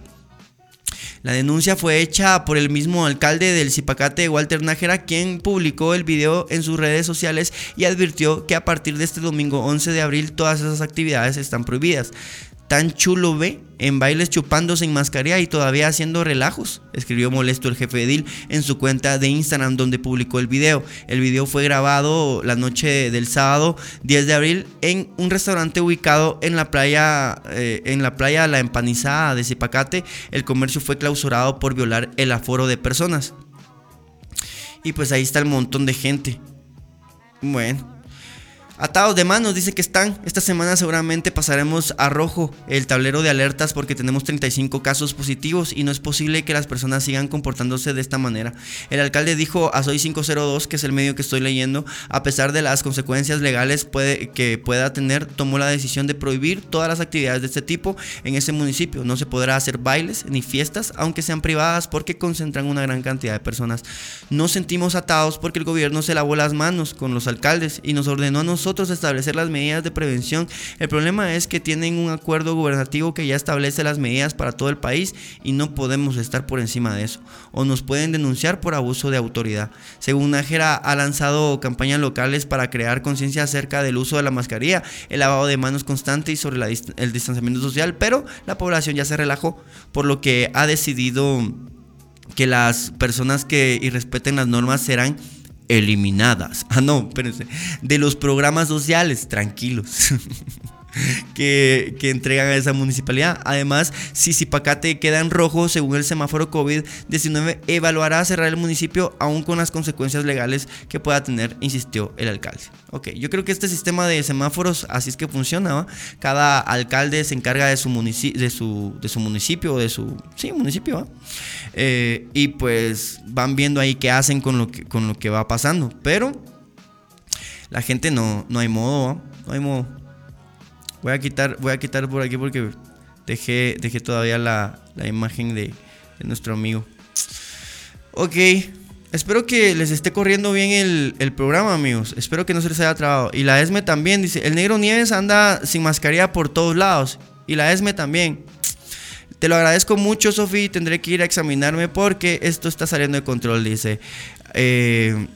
La denuncia fue hecha por el mismo alcalde del Zipacate, Walter Nájera, quien publicó el video en sus redes sociales y advirtió que a partir de este domingo 11 de abril todas esas actividades están prohibidas tan chulo ve en bailes chupando sin mascarilla y todavía haciendo relajos, escribió molesto el jefe Edil en su cuenta de Instagram donde publicó el video. El video fue grabado la noche del sábado 10 de abril en un restaurante ubicado en la playa eh, en la playa La Empanizada de Zipacate. El comercio fue clausurado por violar el aforo de personas. Y pues ahí está el montón de gente. Bueno, Atados de manos, dice que están. Esta semana seguramente pasaremos a rojo el tablero de alertas porque tenemos 35 casos positivos y no es posible que las personas sigan comportándose de esta manera. El alcalde dijo a Soy 502, que es el medio que estoy leyendo, a pesar de las consecuencias legales puede, que pueda tener, tomó la decisión de prohibir todas las actividades de este tipo en ese municipio. No se podrá hacer bailes ni fiestas, aunque sean privadas, porque concentran una gran cantidad de personas. Nos sentimos atados porque el gobierno se lavó las manos con los alcaldes y nos ordenó a nosotros establecer las medidas de prevención. El problema es que tienen un acuerdo gubernativo que ya establece las medidas para todo el país y no podemos estar por encima de eso. O nos pueden denunciar por abuso de autoridad. Según Nájera, ha lanzado campañas locales para crear conciencia acerca del uso de la mascarilla, el lavado de manos constante y sobre el distanciamiento social, pero la población ya se relajó, por lo que ha decidido que las personas que irrespeten las normas serán eliminadas. Ah, no, espérense. De los programas sociales, tranquilos. que, entregan a esa municipalidad. Además, si Zipacate queda en rojo según el semáforo COVID-19, evaluará cerrar el municipio aún con las consecuencias legales que pueda tener, insistió el alcalde. Ok, yo creo que este sistema de semáforos así es que funciona. Cada alcalde se encarga de su, de su, de su municipio, de su sí, municipio. Eh, y pues van viendo ahí qué hacen con lo que, con lo que va pasando. Pero la gente no, no hay modo, no hay modo. Voy a quitar, voy a quitar por aquí porque dejé, dejé todavía la, imagen de, nuestro amigo. Ok. Espero que les esté corriendo bien el, programa, amigos. Espero que no se les haya trabado. Y la ESME también, dice. El negro Nieves anda sin mascarilla por todos lados. Y la ESME también. Te lo agradezco mucho, Sofi. Tendré que ir a examinarme porque esto está saliendo de control, dice. Eh,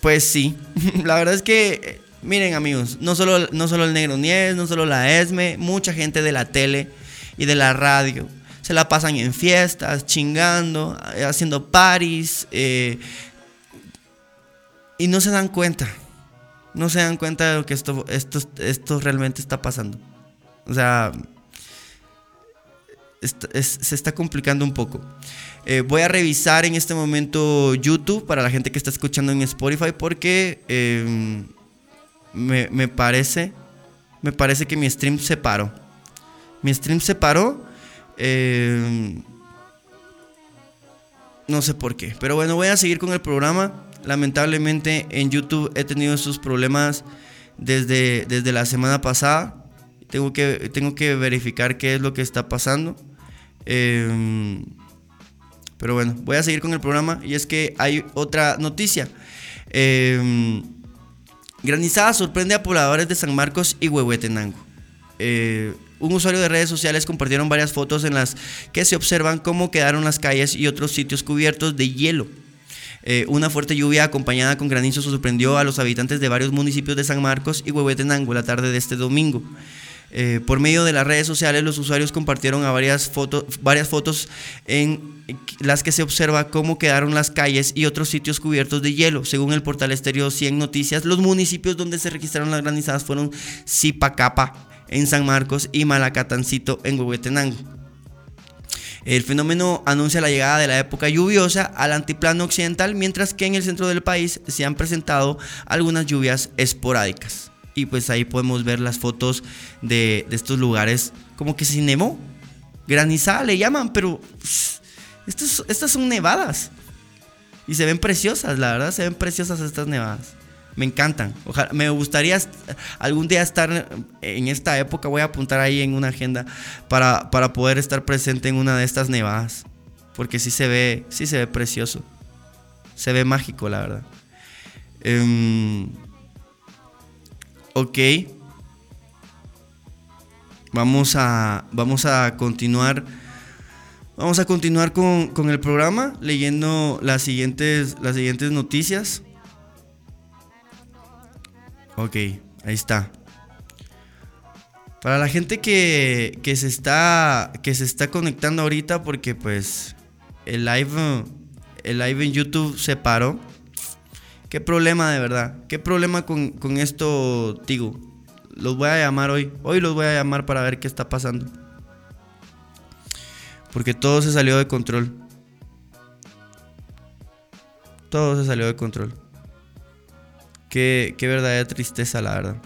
pues sí. la verdad es que Miren amigos, no solo, no solo el Negro Nies, no solo la ESME, mucha gente de la tele y de la radio se la pasan en fiestas, chingando, eh, haciendo paris eh, y no se dan cuenta. No se dan cuenta de lo que esto, esto, esto realmente está pasando. O sea, se está complicando un poco. Eh, voy a revisar en este momento YouTube para la gente que está escuchando en Spotify porque me, parece, me parece que mi stream se paró. Mi stream se paró. Eh, no sé por qué. Pero bueno, voy a seguir con el programa. Lamentablemente en YouTube he tenido estos problemas desde, desde la semana pasada. Tengo que, tengo que verificar qué es lo que está pasando. Eh, pero bueno, voy a seguir con el programa. Y es que hay otra noticia. Eh, Granizada sorprende a pobladores de San Marcos y Huehuetenango. Eh, un usuario de redes sociales compartieron varias fotos en las que se observan cómo quedaron las calles y otros sitios cubiertos de hielo. Eh, una fuerte lluvia acompañada con granizo sorprendió a los habitantes de varios municipios de San Marcos y Huehuetenango la tarde de este domingo. Eh, por medio de las redes sociales, los usuarios compartieron varias, fotos, varias fotos en las que se observa cómo quedaron las calles y otros sitios cubiertos de hielo. Según el portal Estéreo 100 Noticias, los municipios donde se registraron las granizadas fueron Zipacapa en San Marcos y Malacatancito en Huehuetenango. El fenómeno anuncia la llegada de la época lluviosa al antiplano occidental, mientras que en el centro del país se han presentado algunas lluvias esporádicas. Y pues ahí podemos ver las fotos de, estos lugares como que se nevó. Granizada le llaman, pero estas son nevadas. Y se ven preciosas, la verdad, se ven preciosas estas nevadas. Me encantan. Ojalá, me gustaría algún día estar en esta época. Voy a apuntar ahí en una agenda para, para poder estar presente en una de estas nevadas. Porque sí se ve, sí se ve precioso. Se ve mágico, la verdad. Em, ok. Vamos a, vamos a continuar. Vamos a continuar con, con el programa leyendo las siguientes, las siguientes noticias. Ok, ahí está. Para la gente que, que, se está, que se está conectando ahorita porque pues el live, el live en YouTube se paró. ¿Qué problema de verdad? ¿Qué problema con, con esto, Tigo? Los voy a llamar hoy. Hoy los voy a llamar para ver qué está pasando. Porque todo se salió de control. Todo se salió de control. Qué, verdadera tristeza, la verdad.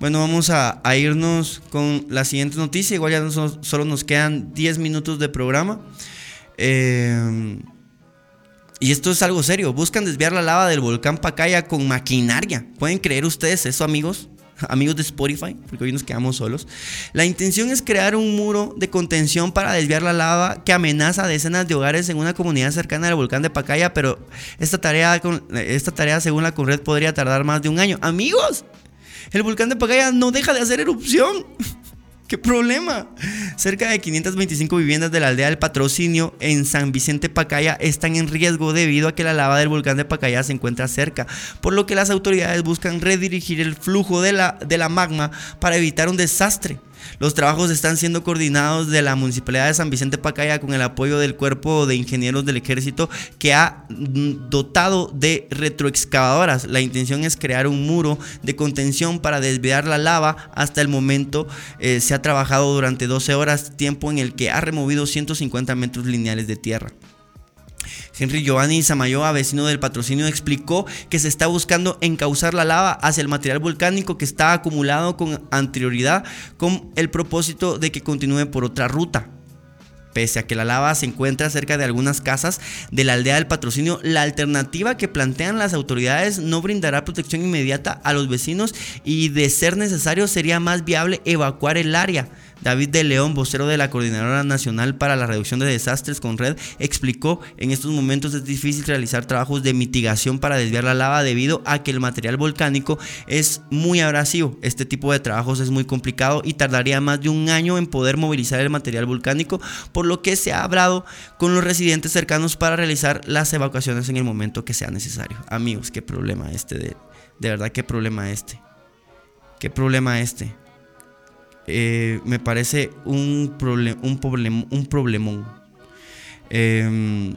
Bueno, vamos a, irnos con la siguiente noticia. Igual ya solo nos quedan 10 minutos de programa. Eh, y esto es algo serio. Buscan desviar la lava del volcán Pacaya con maquinaria. ¿Pueden creer ustedes eso, amigos? amigos de Spotify, porque hoy nos quedamos solos. La intención es crear un muro de contención para desviar la lava que amenaza a decenas de hogares en una comunidad cercana al volcán de Pacaya, pero esta tarea, esta tarea según la Conred podría tardar más de un año. Amigos, el volcán de Pacaya no deja de hacer erupción. ¿Qué problema? Cerca de 525 viviendas de la aldea del Patrocinio en San Vicente Pacaya están en riesgo debido a que la lava del volcán de Pacaya se encuentra cerca, por lo que las autoridades buscan redirigir el flujo de la, de la magma para evitar un desastre. Los trabajos están siendo coordinados de la Municipalidad de San Vicente Pacaya con el apoyo del Cuerpo de Ingenieros del Ejército que ha mm, dotado de retroexcavadoras. La intención es crear un muro de contención para desviar la lava. Hasta el momento eh, se ha trabajado durante 12 horas, tiempo en el que ha removido 150 metros lineales de tierra. Henry Giovanni Samayoa, vecino del patrocinio, explicó que se está buscando encauzar la lava hacia el material volcánico que está acumulado con anterioridad con el propósito de que continúe por otra ruta. Pese a que la lava se encuentra cerca de algunas casas de la aldea del patrocinio, la alternativa que plantean las autoridades no brindará protección inmediata a los vecinos y de ser necesario sería más viable evacuar el área. David de León, vocero de la Coordinadora Nacional para la Reducción de Desastres con Red, explicó, en estos momentos es difícil realizar trabajos de mitigación para desviar la lava debido a que el material volcánico es muy abrasivo. Este tipo de trabajos es muy complicado y tardaría más de un año en poder movilizar el material volcánico, por lo que se ha hablado con los residentes cercanos para realizar las evacuaciones en el momento que sea necesario. Amigos, qué problema este de, de verdad, qué problema este. ¿Qué problema este? Eh, me parece un, un, un problemón. Em,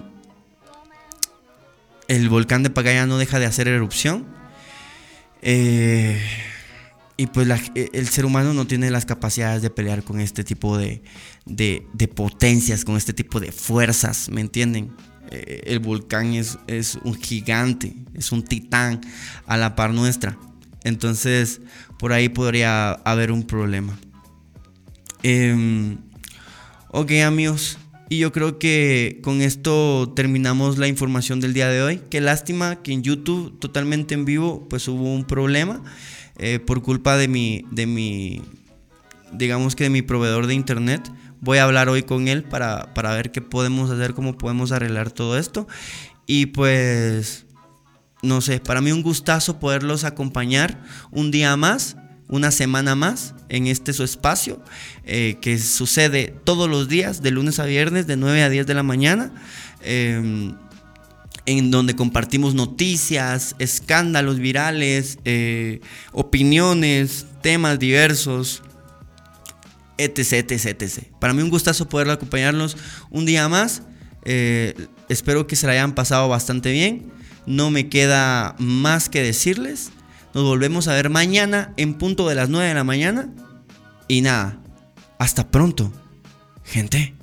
el volcán de Pagaya no deja de hacer erupción. Eh, y pues e, el ser humano no tiene las capacidades de pelear con este tipo de, de, potencias, con este tipo de fuerzas, ¿me entienden? Eh, el volcán es, es un gigante, es un titán a la par nuestra. Entonces, por ahí podría haber un problema. Em, ok amigos, y yo creo que con esto terminamos la información del día de hoy. Qué lástima que en YouTube, totalmente en vivo, pues hubo un problema eh, por culpa de mi, de mi, digamos que de mi proveedor de internet. Voy a hablar hoy con él para, para ver qué podemos hacer, cómo podemos arreglar todo esto. Y pues, no sé, para mí un gustazo poderlos acompañar un día más una semana más en este su espacio eh, que sucede todos los días, de lunes a viernes, de 9 a 10 de la mañana. Em, en donde compartimos noticias, escándalos virales, eh, opiniones, temas diversos, etc, etc, etc. Para mí un gustazo poder acompañarlos un día más. Eh, espero que se la hayan pasado bastante bien. No me queda más que decirles. Nos volvemos a ver mañana en punto de las 9 de la mañana. Y nada, hasta pronto, gente.